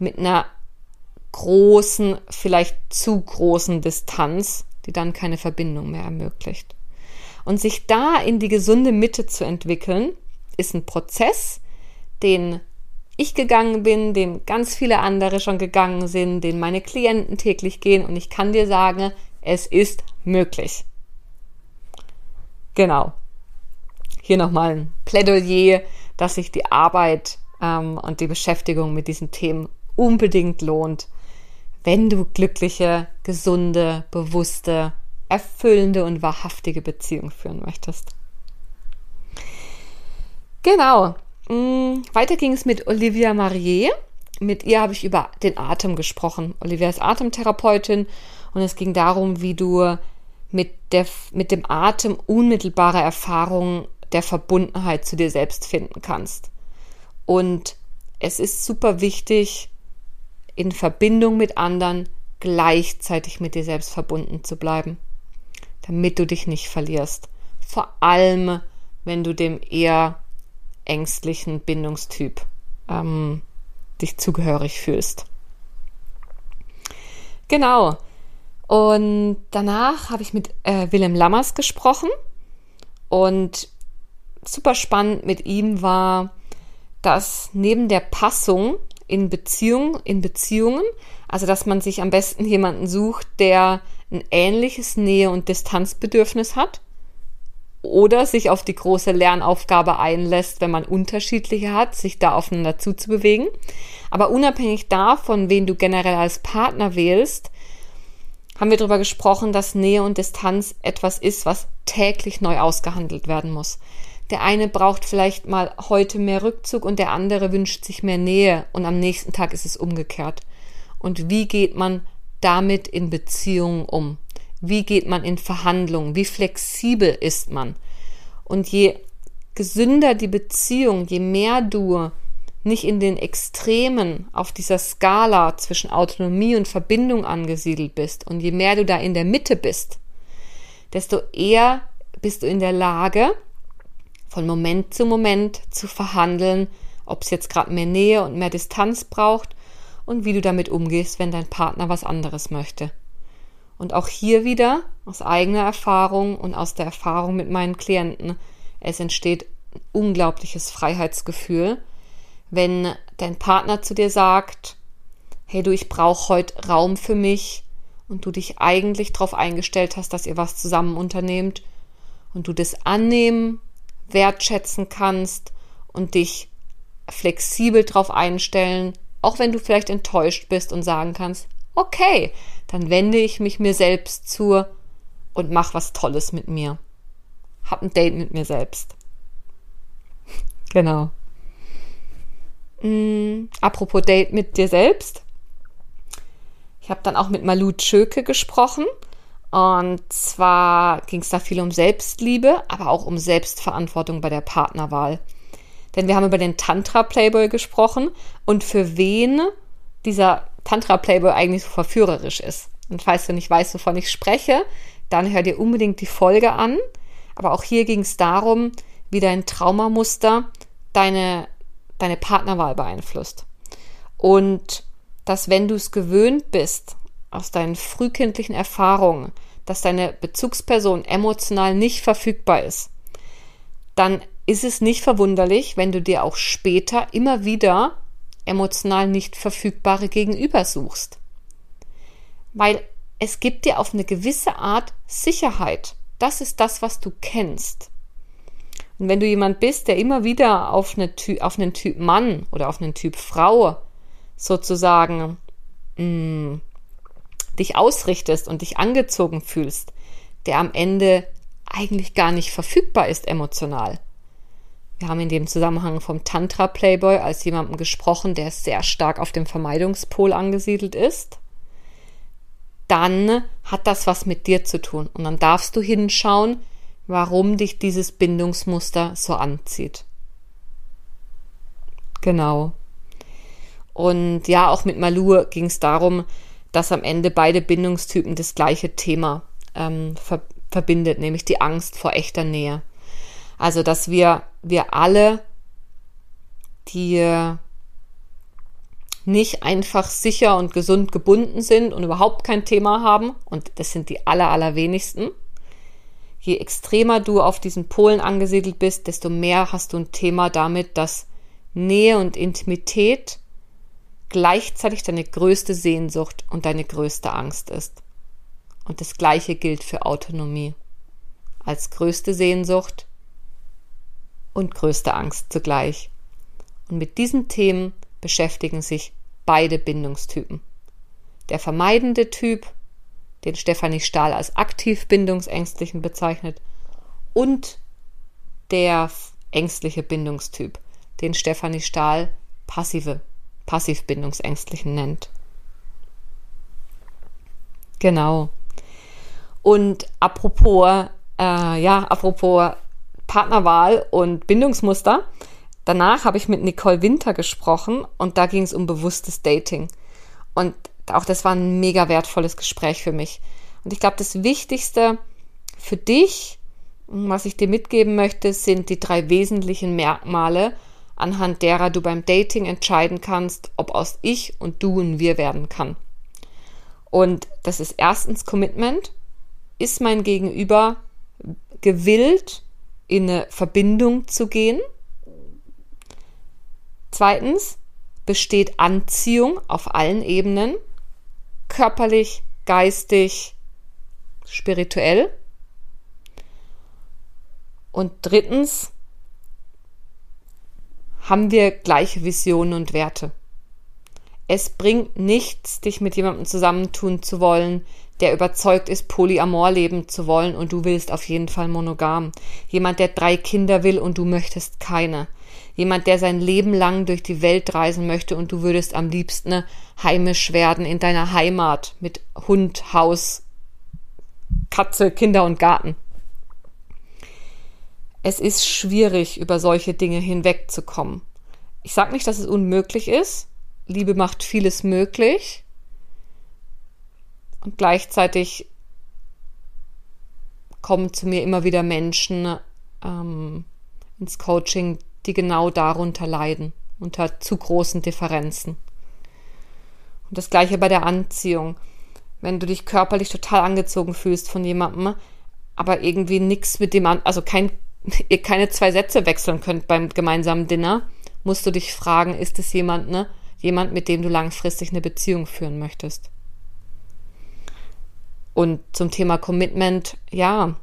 mit einer großen, vielleicht zu großen Distanz, die dann keine Verbindung mehr ermöglicht. Und sich da in die gesunde Mitte zu entwickeln, ist ein Prozess, den ich gegangen bin, den ganz viele andere schon gegangen sind, den meine Klienten täglich gehen und ich kann dir sagen, es ist möglich. Genau. Hier nochmal ein Plädoyer, dass sich die Arbeit ähm, und die Beschäftigung mit diesen Themen unbedingt lohnt, wenn du glückliche, gesunde, bewusste, erfüllende und wahrhaftige Beziehungen führen möchtest. Genau. Mm, weiter ging es mit Olivia Marier. Mit ihr habe ich über den Atem gesprochen. Olivia ist Atemtherapeutin und es ging darum, wie du mit, der, mit dem Atem unmittelbare Erfahrungen der Verbundenheit zu dir selbst finden kannst. Und es ist super wichtig, in Verbindung mit anderen gleichzeitig mit dir selbst verbunden zu bleiben, damit du dich nicht verlierst. Vor allem, wenn du dem eher ängstlichen Bindungstyp ähm, dich zugehörig fühlst. Genau. Und danach habe ich mit äh, Willem Lammers gesprochen. Und super spannend mit ihm war, dass neben der Passung in Beziehung, in Beziehungen, also dass man sich am besten jemanden sucht, der ein ähnliches Nähe- und Distanzbedürfnis hat oder sich auf die große Lernaufgabe einlässt, wenn man unterschiedliche hat, sich da aufeinander zuzubewegen. Aber unabhängig davon, wen du generell als Partner wählst, haben wir darüber gesprochen, dass Nähe und Distanz etwas ist, was täglich neu ausgehandelt werden muss. Der eine braucht vielleicht mal heute mehr Rückzug und der andere wünscht sich mehr Nähe und am nächsten Tag ist es umgekehrt. Und wie geht man damit in Beziehungen um? Wie geht man in Verhandlungen? Wie flexibel ist man? Und je gesünder die Beziehung, je mehr du nicht in den Extremen auf dieser Skala zwischen Autonomie und Verbindung angesiedelt bist und je mehr du da in der Mitte bist, desto eher bist du in der Lage, von Moment zu Moment zu verhandeln, ob es jetzt gerade mehr Nähe und mehr Distanz braucht und wie du damit umgehst, wenn dein Partner was anderes möchte. Und auch hier wieder aus eigener Erfahrung und aus der Erfahrung mit meinen Klienten, es entsteht unglaubliches Freiheitsgefühl, wenn dein Partner zu dir sagt, hey du, ich brauche heute Raum für mich und du dich eigentlich darauf eingestellt hast, dass ihr was zusammen unternehmt und du das annehmen, wertschätzen kannst und dich flexibel darauf einstellen, auch wenn du vielleicht enttäuscht bist und sagen kannst, okay, dann wende ich mich mir selbst zu und mach was Tolles mit mir. Hab ein Date mit mir selbst. genau. Mm, apropos Date mit dir selbst. Ich habe dann auch mit Malu Tschöke gesprochen. Und zwar ging es da viel um Selbstliebe, aber auch um Selbstverantwortung bei der Partnerwahl. Denn wir haben über den Tantra Playboy gesprochen und für wen dieser Tantra Playboy eigentlich so verführerisch ist. Und falls du nicht weißt, wovon ich spreche, dann hör dir unbedingt die Folge an. Aber auch hier ging es darum, wie dein Traumamuster deine, deine Partnerwahl beeinflusst. Und dass wenn du es gewöhnt bist, aus deinen frühkindlichen Erfahrungen, dass deine Bezugsperson emotional nicht verfügbar ist, dann ist es nicht verwunderlich, wenn du dir auch später immer wieder emotional nicht verfügbare Gegenüber suchst. Weil es gibt dir auf eine gewisse Art Sicherheit. Das ist das, was du kennst. Und wenn du jemand bist, der immer wieder auf, eine, auf einen Typ Mann oder auf einen Typ Frau sozusagen mh, mm, dich ausrichtest und dich angezogen fühlst, der am Ende eigentlich gar nicht verfügbar ist emotional, wir haben in dem Zusammenhang vom Tantra Playboy als jemandem gesprochen, der sehr stark auf dem Vermeidungspol angesiedelt ist. Dann hat das was mit dir zu tun. Und dann darfst du hinschauen, warum dich dieses Bindungsmuster so anzieht. Genau. Und ja, auch mit Malur ging es darum, dass am Ende beide Bindungstypen das gleiche Thema ähm, ver verbindet, nämlich die Angst vor echter Nähe. Also, dass wir, wir alle, die nicht einfach sicher und gesund gebunden sind und überhaupt kein Thema haben, und das sind die aller, allerwenigsten, je extremer du auf diesen Polen angesiedelt bist, desto mehr hast du ein Thema damit, dass Nähe und Intimität gleichzeitig deine größte Sehnsucht und deine größte Angst ist. Und das Gleiche gilt für Autonomie. Als größte Sehnsucht und größte Angst zugleich. Und mit diesen Themen beschäftigen sich beide Bindungstypen. Der vermeidende Typ, den Stefanie Stahl als aktiv bindungsängstlichen bezeichnet, und der ängstliche Bindungstyp, den Stefanie Stahl passive, passiv bindungsängstlichen nennt. Genau. Und apropos, äh, ja, apropos Partnerwahl und Bindungsmuster. Danach habe ich mit Nicole Winter gesprochen und da ging es um bewusstes Dating. Und auch das war ein mega wertvolles Gespräch für mich. Und ich glaube, das Wichtigste für dich, was ich dir mitgeben möchte, sind die drei wesentlichen Merkmale, anhand derer du beim Dating entscheiden kannst, ob aus ich und du ein Wir werden kann. Und das ist erstens Commitment. Ist mein Gegenüber gewillt, in eine Verbindung zu gehen. Zweitens, besteht Anziehung auf allen Ebenen, körperlich, geistig, spirituell. Und drittens, haben wir gleiche Visionen und Werte. Es bringt nichts, dich mit jemandem zusammentun zu wollen, der überzeugt ist, Polyamor leben zu wollen und du willst auf jeden Fall monogam. Jemand, der drei Kinder will und du möchtest keine. Jemand, der sein Leben lang durch die Welt reisen möchte und du würdest am liebsten heimisch werden in deiner Heimat mit Hund, Haus, Katze, Kinder und Garten. Es ist schwierig, über solche Dinge hinwegzukommen. Ich sage nicht, dass es unmöglich ist. Liebe macht vieles möglich. Und gleichzeitig kommen zu mir immer wieder Menschen ähm, ins Coaching, die genau darunter leiden, unter zu großen Differenzen. Und das gleiche bei der Anziehung. Wenn du dich körperlich total angezogen fühlst von jemandem, aber irgendwie nichts mit dem, also kein, ihr keine zwei Sätze wechseln könnt beim gemeinsamen Dinner, musst du dich fragen, ist es jemand, ne, jemand, mit dem du langfristig eine Beziehung führen möchtest? Und zum Thema Commitment, ja,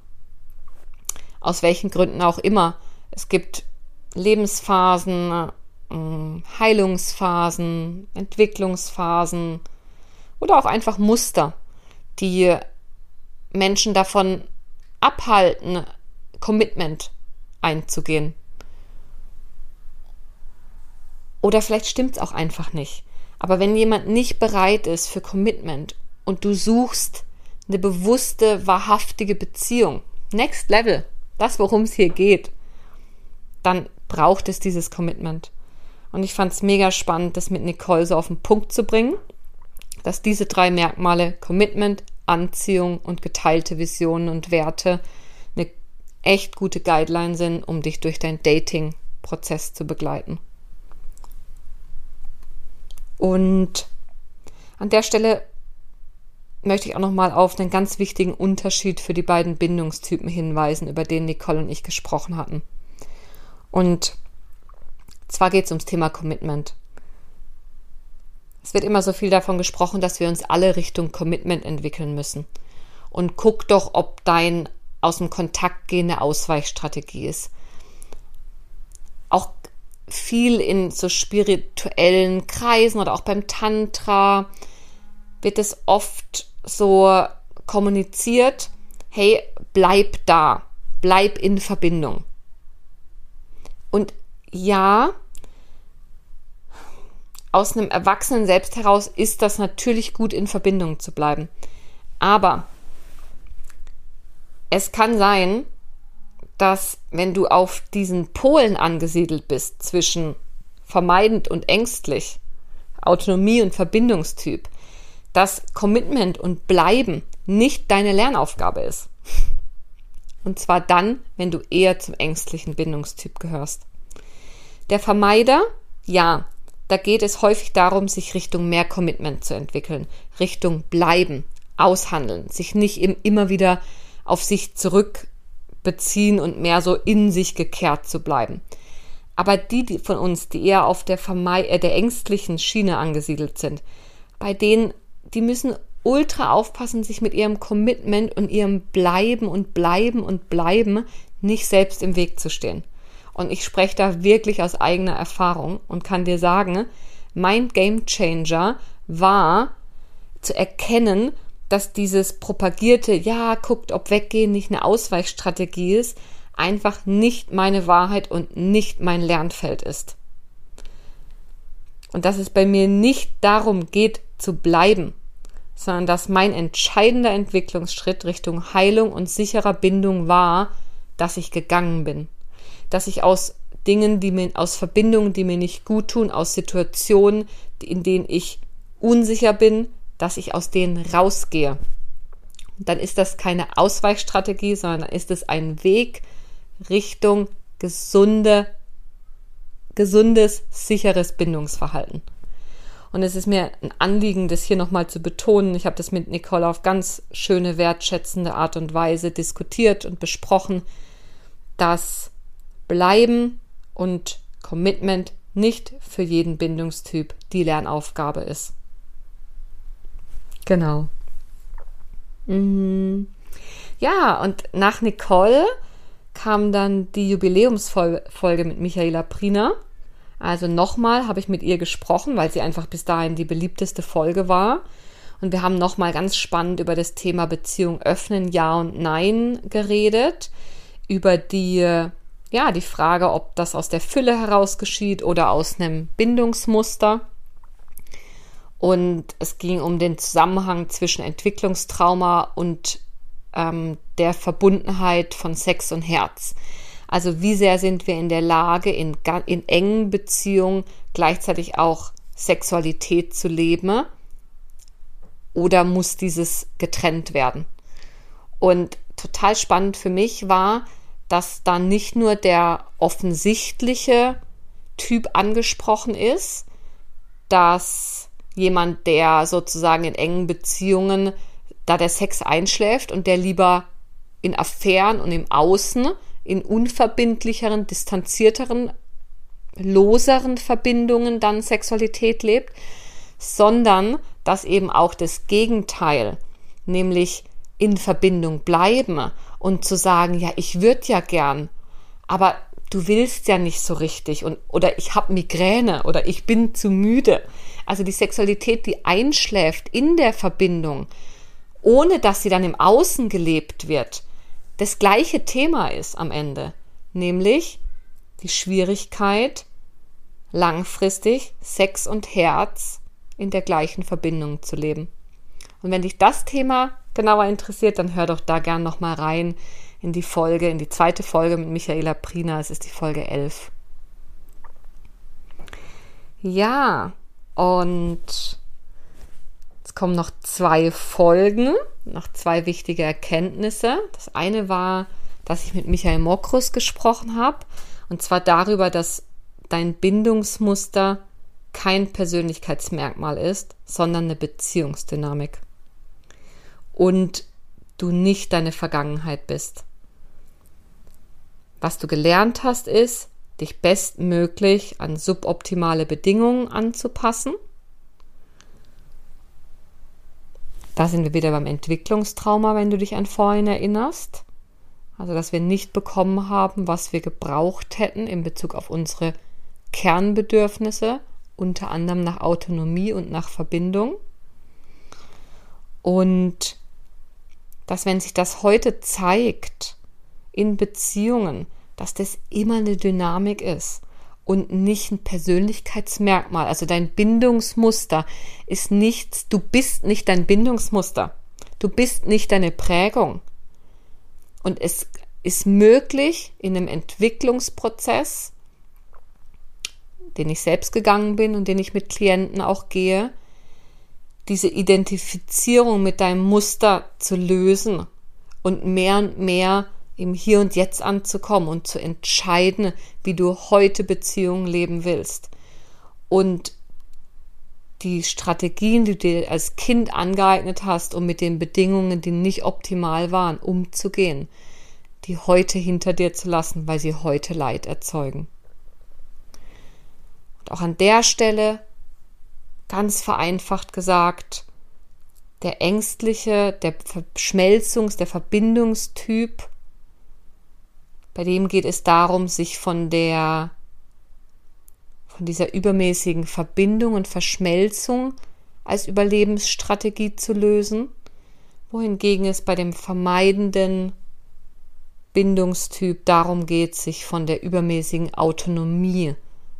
aus welchen Gründen auch immer. Es gibt Lebensphasen, ähm, Heilungsphasen, Entwicklungsphasen oder auch einfach Muster, die Menschen davon abhalten, Commitment einzugehen. Oder vielleicht stimmt es auch einfach nicht. Aber wenn jemand nicht bereit ist für Commitment und du suchst eine bewusste, wahrhaftige Beziehung, Next Level, das, worum es hier geht, dann braucht es dieses Commitment. Und ich fand es mega spannend, das mit Nicole so auf den Punkt zu bringen, dass diese drei Merkmale Commitment, Anziehung und geteilte Visionen und Werte eine echt gute Guideline sind, um dich durch deinen Dating-Prozess zu begleiten. Und an der Stelle möchte ich auch nochmal auf einen ganz wichtigen Unterschied für die beiden Bindungstypen hinweisen, über den Nicole und ich gesprochen hatten. Und zwar geht es ums Thema Commitment. Es wird immer so viel davon gesprochen, dass wir uns alle Richtung Commitment entwickeln müssen. Und guck doch, ob dein aus dem Kontakt gehende Ausweichstrategie ist. Auch viel in so spirituellen Kreisen oder auch beim Tantra wird es oft so kommuniziert, hey, bleib da, bleib in Verbindung. Und ja, aus einem Erwachsenen selbst heraus ist das natürlich gut in Verbindung zu bleiben. Aber es kann sein, dass wenn du auf diesen Polen angesiedelt bist zwischen vermeidend und ängstlich, Autonomie und Verbindungstyp, dass Commitment und Bleiben nicht deine Lernaufgabe ist. Und zwar dann, wenn du eher zum ängstlichen Bindungstyp gehörst. Der Vermeider, ja, da geht es häufig darum, sich Richtung mehr Commitment zu entwickeln, Richtung Bleiben, Aushandeln, sich nicht immer wieder auf sich zurückbeziehen und mehr so in sich gekehrt zu bleiben. Aber die, die von uns, die eher auf der, Verme äh, der ängstlichen Schiene angesiedelt sind, bei denen, die müssen ultra aufpassen, sich mit ihrem Commitment und ihrem Bleiben und Bleiben und Bleiben nicht selbst im Weg zu stehen. Und ich spreche da wirklich aus eigener Erfahrung und kann dir sagen, mein Game Changer war zu erkennen, dass dieses propagierte, ja, guckt, ob weggehen nicht eine Ausweichstrategie ist, einfach nicht meine Wahrheit und nicht mein Lernfeld ist. Und dass es bei mir nicht darum geht, zu bleiben, sondern dass mein entscheidender Entwicklungsschritt Richtung Heilung und sicherer Bindung war, dass ich gegangen bin. Dass ich aus Dingen, die mir, aus Verbindungen, die mir nicht gut tun, aus Situationen, in denen ich unsicher bin, dass ich aus denen rausgehe. Dann ist das keine Ausweichstrategie, sondern ist es ein Weg Richtung gesunde, gesundes, sicheres Bindungsverhalten. Und es ist mir ein Anliegen, das hier nochmal zu betonen. Ich habe das mit Nicole auf ganz schöne, wertschätzende Art und Weise diskutiert und besprochen, dass Bleiben und Commitment nicht für jeden Bindungstyp die Lernaufgabe ist. Genau. Mhm. Ja, und nach Nicole kam dann die Jubiläumsfolge mit Michaela Prina. Also nochmal habe ich mit ihr gesprochen, weil sie einfach bis dahin die beliebteste Folge war. Und wir haben nochmal ganz spannend über das Thema Beziehung öffnen, ja und nein geredet. Über die, ja, die Frage, ob das aus der Fülle heraus geschieht oder aus einem Bindungsmuster. Und es ging um den Zusammenhang zwischen Entwicklungstrauma und ähm, der Verbundenheit von Sex und Herz. Also wie sehr sind wir in der Lage, in, in engen Beziehungen gleichzeitig auch Sexualität zu leben oder muss dieses getrennt werden? Und total spannend für mich war, dass da nicht nur der offensichtliche Typ angesprochen ist, dass jemand, der sozusagen in engen Beziehungen, da der Sex einschläft und der lieber in Affären und im Außen, in unverbindlicheren, distanzierteren, loseren Verbindungen dann Sexualität lebt, sondern dass eben auch das Gegenteil, nämlich in Verbindung bleiben und zu sagen, ja, ich würde ja gern, aber du willst ja nicht so richtig und oder ich habe Migräne oder ich bin zu müde. Also die Sexualität, die einschläft in der Verbindung, ohne dass sie dann im Außen gelebt wird, das gleiche Thema ist am Ende, nämlich die Schwierigkeit, langfristig Sex und Herz in der gleichen Verbindung zu leben. Und wenn dich das Thema genauer interessiert, dann hör doch da gern nochmal rein in die Folge, in die zweite Folge mit Michaela Prina. Es ist die Folge 11. Ja, und jetzt kommen noch zwei Folgen, noch zwei wichtige Erkenntnisse. Das eine war, dass ich mit Michael Mokrus gesprochen habe, und zwar darüber, dass dein Bindungsmuster kein Persönlichkeitsmerkmal ist, sondern eine Beziehungsdynamik. Und du nicht deine Vergangenheit bist. Was du gelernt hast, ist, dich bestmöglich an suboptimale Bedingungen anzupassen. Da sind wir wieder beim Entwicklungstrauma, wenn du dich an vorhin erinnerst. Also, dass wir nicht bekommen haben, was wir gebraucht hätten in Bezug auf unsere Kernbedürfnisse unter anderem nach Autonomie und nach Verbindung. Und dass wenn sich das heute zeigt in Beziehungen, dass das immer eine Dynamik ist und nicht ein Persönlichkeitsmerkmal. Also dein Bindungsmuster ist nichts, du bist nicht dein Bindungsmuster. Du bist nicht deine Prägung. Und es ist möglich in einem Entwicklungsprozess den ich selbst gegangen bin und den ich mit Klienten auch gehe, diese Identifizierung mit deinem Muster zu lösen und mehr und mehr im Hier und Jetzt anzukommen und zu entscheiden, wie du heute Beziehungen leben willst. Und die Strategien, die du dir als Kind angeeignet hast, um mit den Bedingungen, die nicht optimal waren, umzugehen, die heute hinter dir zu lassen, weil sie heute Leid erzeugen. Auch an der Stelle, ganz vereinfacht gesagt, der ängstliche, der Verschmelzungs-, der Verbindungstyp, bei dem geht es darum, sich von der, von dieser übermäßigen Verbindung und Verschmelzung als Überlebensstrategie zu lösen, wohingegen es bei dem vermeidenden Bindungstyp darum geht, sich von der übermäßigen Autonomie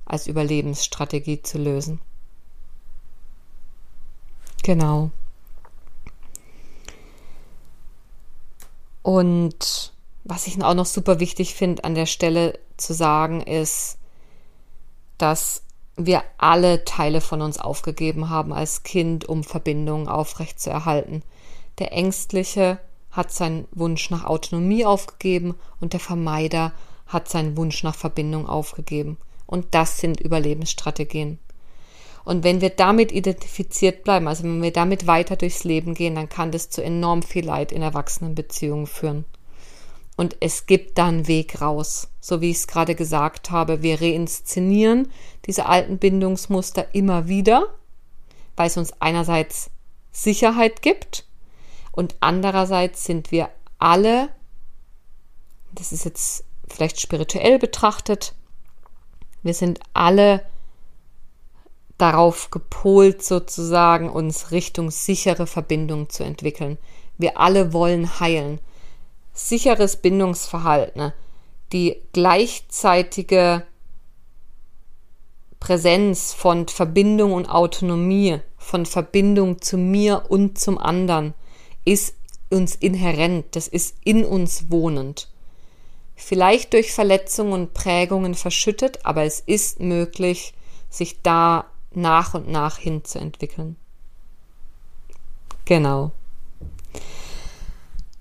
als Überlebensstrategie zu lösen. Genau. Und was ich auch noch super wichtig finde an der Stelle zu sagen ist, dass wir alle Teile von uns aufgegeben haben als Kind, um Verbindungen aufrechtzuerhalten. Der Ängstliche hat seinen Wunsch nach Autonomie aufgegeben und der Vermeider hat seinen Wunsch nach Verbindung aufgegeben. Und das sind Überlebensstrategien. Und wenn wir damit identifiziert bleiben, also wenn wir damit weiter durchs Leben gehen, dann kann das zu enorm viel Leid in Erwachsenenbeziehungen führen. Und es gibt dann Weg raus. So wie ich es gerade gesagt habe, wir reinszenieren diese alten Bindungsmuster immer wieder, weil es uns einerseits Sicherheit gibt und andererseits sind wir alle, das ist jetzt vielleicht spirituell betrachtet, wir sind alle darauf gepolt, sozusagen uns Richtung sichere Verbindung zu entwickeln. Wir alle wollen heilen sicheres Bindungsverhalten, die gleichzeitige Präsenz von Verbindung und Autonomie, von Verbindung zu mir und zum anderen, ist uns inhärent, das ist in uns wohnend. Vielleicht durch Verletzungen und Prägungen verschüttet, aber es ist möglich, sich da nach und nach hinzuentwickeln. Genau.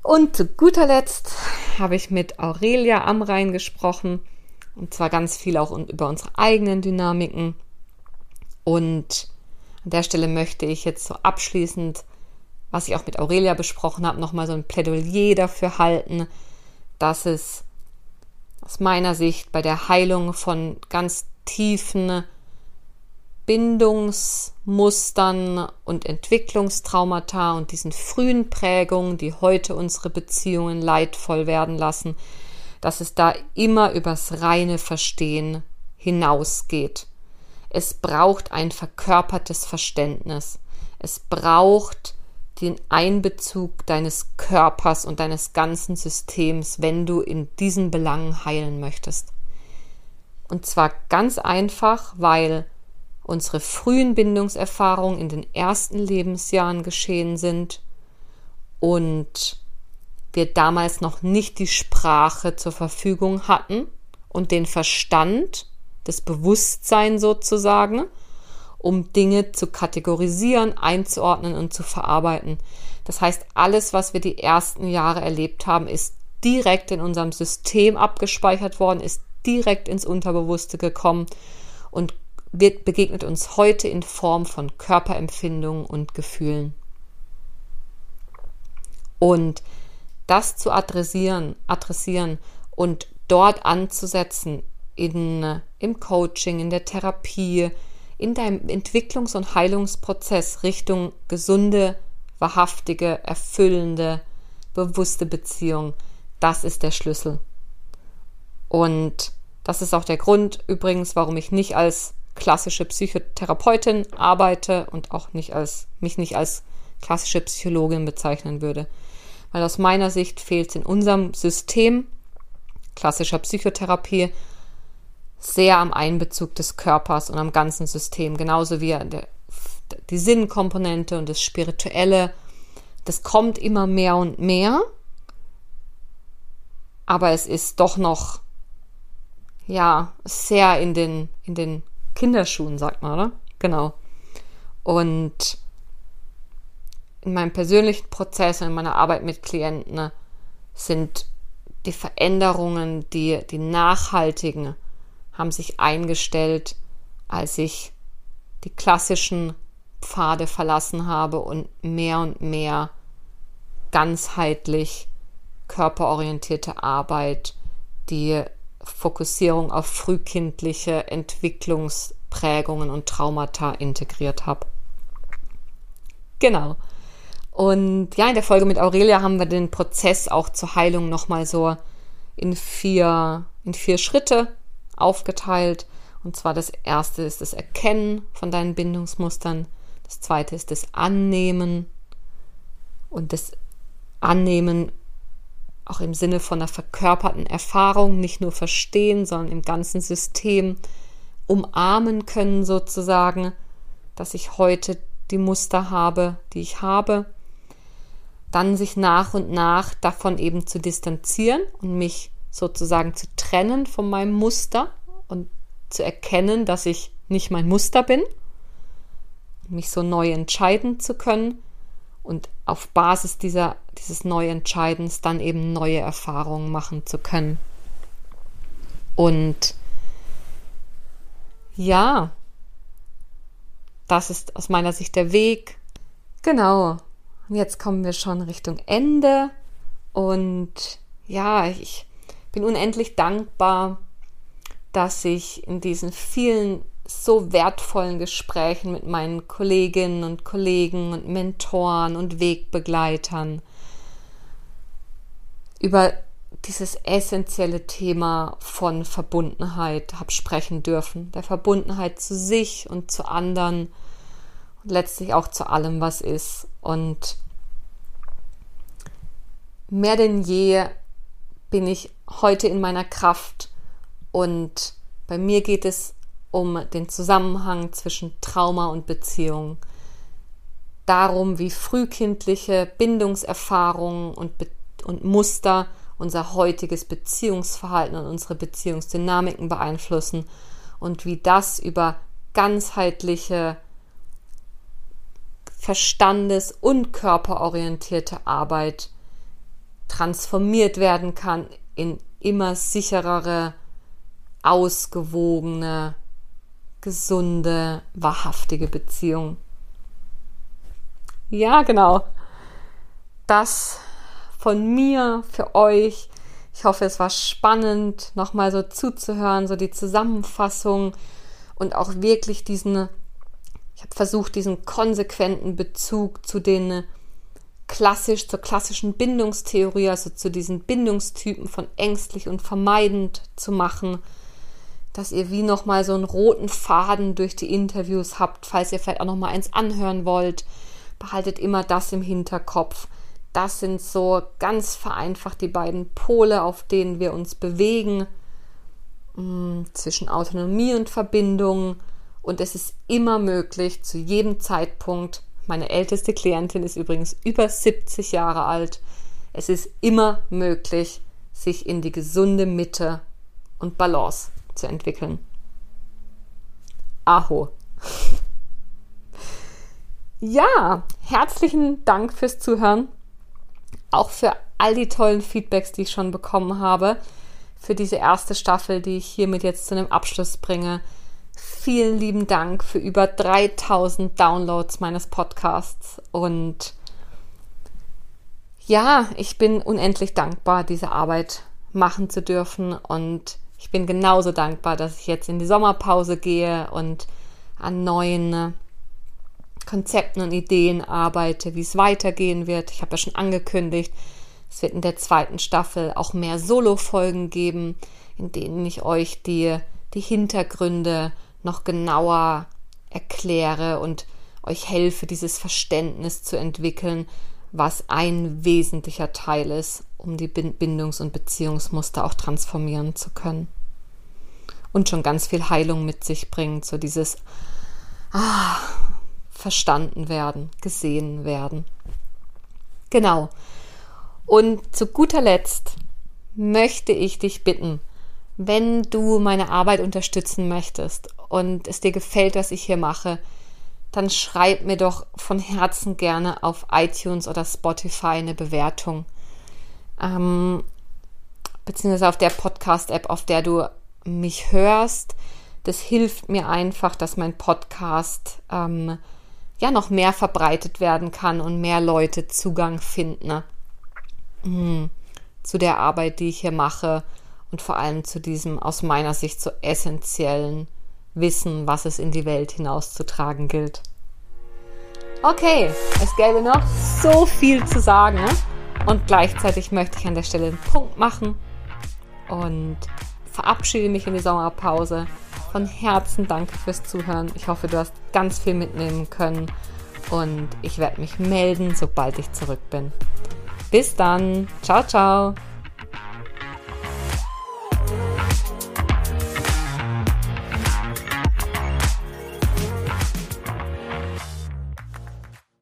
Und zu guter Letzt habe ich mit Aurelia Amrein gesprochen. Und zwar ganz viel auch über unsere eigenen Dynamiken. Und an der Stelle möchte ich jetzt so abschließend, was ich auch mit Aurelia besprochen habe, nochmal so ein Plädoyer dafür halten, dass es aus meiner Sicht bei der Heilung von ganz tiefen Bindungsmustern und Entwicklungstraumata und diesen frühen Prägungen, die heute unsere Beziehungen leidvoll werden lassen, dass es da immer übers reine Verstehen hinausgeht. Es braucht ein verkörpertes Verständnis. Es braucht den Einbezug deines Körpers und deines ganzen Systems, wenn du in diesen Belangen heilen möchtest. Und zwar ganz einfach, weil unsere frühen Bindungserfahrungen in den ersten Lebensjahren geschehen sind und wir damals noch nicht die Sprache zur Verfügung hatten und den Verstand, das Bewusstsein sozusagen, um Dinge zu kategorisieren, einzuordnen und zu verarbeiten. Das heißt, alles, was wir die ersten Jahre erlebt haben, ist direkt in unserem System abgespeichert worden, ist direkt ins Unterbewusste gekommen und wird, begegnet uns heute in Form von Körperempfindungen und Gefühlen. Und das zu adressieren, adressieren und dort anzusetzen in, im Coaching, in der Therapie, in deinem Entwicklungs- und Heilungsprozess Richtung gesunde, wahrhaftige, erfüllende, bewusste Beziehung, das ist der Schlüssel. Und das ist auch der Grund übrigens, warum ich nicht als klassische Psychotherapeutin arbeite und auch nicht als, mich nicht als klassische Psychologin bezeichnen würde. Weil aus meiner Sicht fehlt es in unserem System klassischer Psychotherapie sehr am Einbezug des Körpers und am ganzen System, genauso wie der, die Sinnkomponente und das Spirituelle. Das kommt immer mehr und mehr, aber es ist doch noch ja sehr in den in den Kinderschuhen, sagt man, oder? Genau. Und in meinem persönlichen Prozess und in meiner Arbeit mit Klienten ne, sind die Veränderungen, die, die nachhaltigen, haben sich eingestellt, als ich die klassischen Pfade verlassen habe und mehr und mehr ganzheitlich körperorientierte Arbeit, die Fokussierung auf frühkindliche Entwicklungsprägungen und Traumata integriert habe. Genau. Und ja, in der Folge mit Aurelia haben wir den Prozess auch zur Heilung nochmal so in vier, in vier Schritte aufgeteilt. Und zwar das erste ist das Erkennen von deinen Bindungsmustern. Das zweite ist das Annehmen. Und das Annehmen auch im Sinne von einer verkörperten Erfahrung, nicht nur verstehen, sondern im ganzen System umarmen können sozusagen, dass ich heute die Muster habe, die ich habe, dann sich nach und nach davon eben zu distanzieren und mich sozusagen zu trennen von meinem Muster und zu erkennen, dass ich nicht mein Muster bin, mich so neu entscheiden zu können und auf Basis dieser, dieses Neuentscheidens dann eben neue Erfahrungen machen zu können. Und ja, das ist aus meiner Sicht der Weg. Genau. Und jetzt kommen wir schon Richtung Ende. Und ja, ich bin unendlich dankbar, dass ich in diesen vielen so wertvollen Gesprächen mit meinen Kolleginnen und Kollegen und Mentoren und Wegbegleitern über dieses essentielle Thema von Verbundenheit habe sprechen dürfen. Der Verbundenheit zu sich und zu anderen und letztlich auch zu allem, was ist. Und mehr denn je bin ich heute in meiner Kraft und bei mir geht es um den Zusammenhang zwischen Trauma und Beziehung. Darum, wie frühkindliche Bindungserfahrungen und, Be und Muster unser heutiges Beziehungsverhalten und unsere Beziehungsdynamiken beeinflussen und wie das über ganzheitliche verstandes- und körperorientierte Arbeit transformiert werden kann in immer sicherere, ausgewogene, gesunde, wahrhaftige Beziehung. Ja, genau. Das von mir für euch. Ich hoffe, es war spannend, nochmal so zuzuhören, so die Zusammenfassung und auch wirklich diesen, ich habe versucht, diesen konsequenten Bezug zu den klassisch, zur klassischen Bindungstheorie, also zu diesen Bindungstypen von ängstlich und vermeidend zu machen, dass ihr wie nochmal so einen roten Faden durch die Interviews habt, falls ihr vielleicht auch nochmal eins anhören wollt. Behaltet immer das im Hinterkopf das sind so ganz vereinfacht die beiden Pole, auf denen wir uns bewegen, mm, zwischen Autonomie und Verbindung. Und es ist immer möglich, zu jedem Zeitpunkt, meine älteste Klientin ist übrigens über 70 Jahre alt, es ist immer möglich, sich in die gesunde Mitte und Balance zu entwickeln. Aho. Ja, herzlichen Dank fürs Zuhören auch für all die tollen Feedbacks, die ich schon bekommen habe, für diese erste Staffel, die ich hiermit jetzt zu einem Abschluss bringe. Vielen lieben Dank für über 3000 Downloads meines Podcasts und ja, ich bin unendlich dankbar, diese Arbeit machen zu dürfen und ich bin genauso dankbar, dass ich jetzt in die Sommerpause gehe und an neuen Konzepten und Ideen arbeite, wie es weitergehen wird. Ich habe ja schon angekündigt, es wird in der zweiten Staffel auch mehr Solo-Folgen geben, in denen ich euch die, die Hintergründe noch genauer erkläre und euch helfe, dieses Verständnis zu entwickeln, was ein wesentlicher Teil ist, um die Bindungs- und Beziehungsmuster auch transformieren zu können. Und schon ganz viel Heilung mit sich bringt, so dieses, ah, verstanden werden, gesehen werden. Genau. Und zu guter Letzt möchte ich dich bitten, wenn du meine Arbeit unterstützen möchtest und es dir gefällt, was ich hier mache, dann schreib mir doch von Herzen gerne auf iTunes oder Spotify eine Bewertung. Ähm, beziehungsweise auf der Podcast-App, auf der du mich hörst. Das hilft mir einfach, dass mein Podcast ähm, ja noch mehr verbreitet werden kann und mehr Leute Zugang finden ne? zu der Arbeit, die ich hier mache und vor allem zu diesem aus meiner Sicht so essentiellen Wissen, was es in die Welt hinauszutragen gilt. Okay, es gäbe noch so viel zu sagen ne? und gleichzeitig möchte ich an der Stelle einen Punkt machen und verabschiede mich in die Sommerpause von Herzen danke fürs Zuhören. Ich hoffe, du hast ganz viel mitnehmen können und ich werde mich melden, sobald ich zurück bin. Bis dann. Ciao, ciao.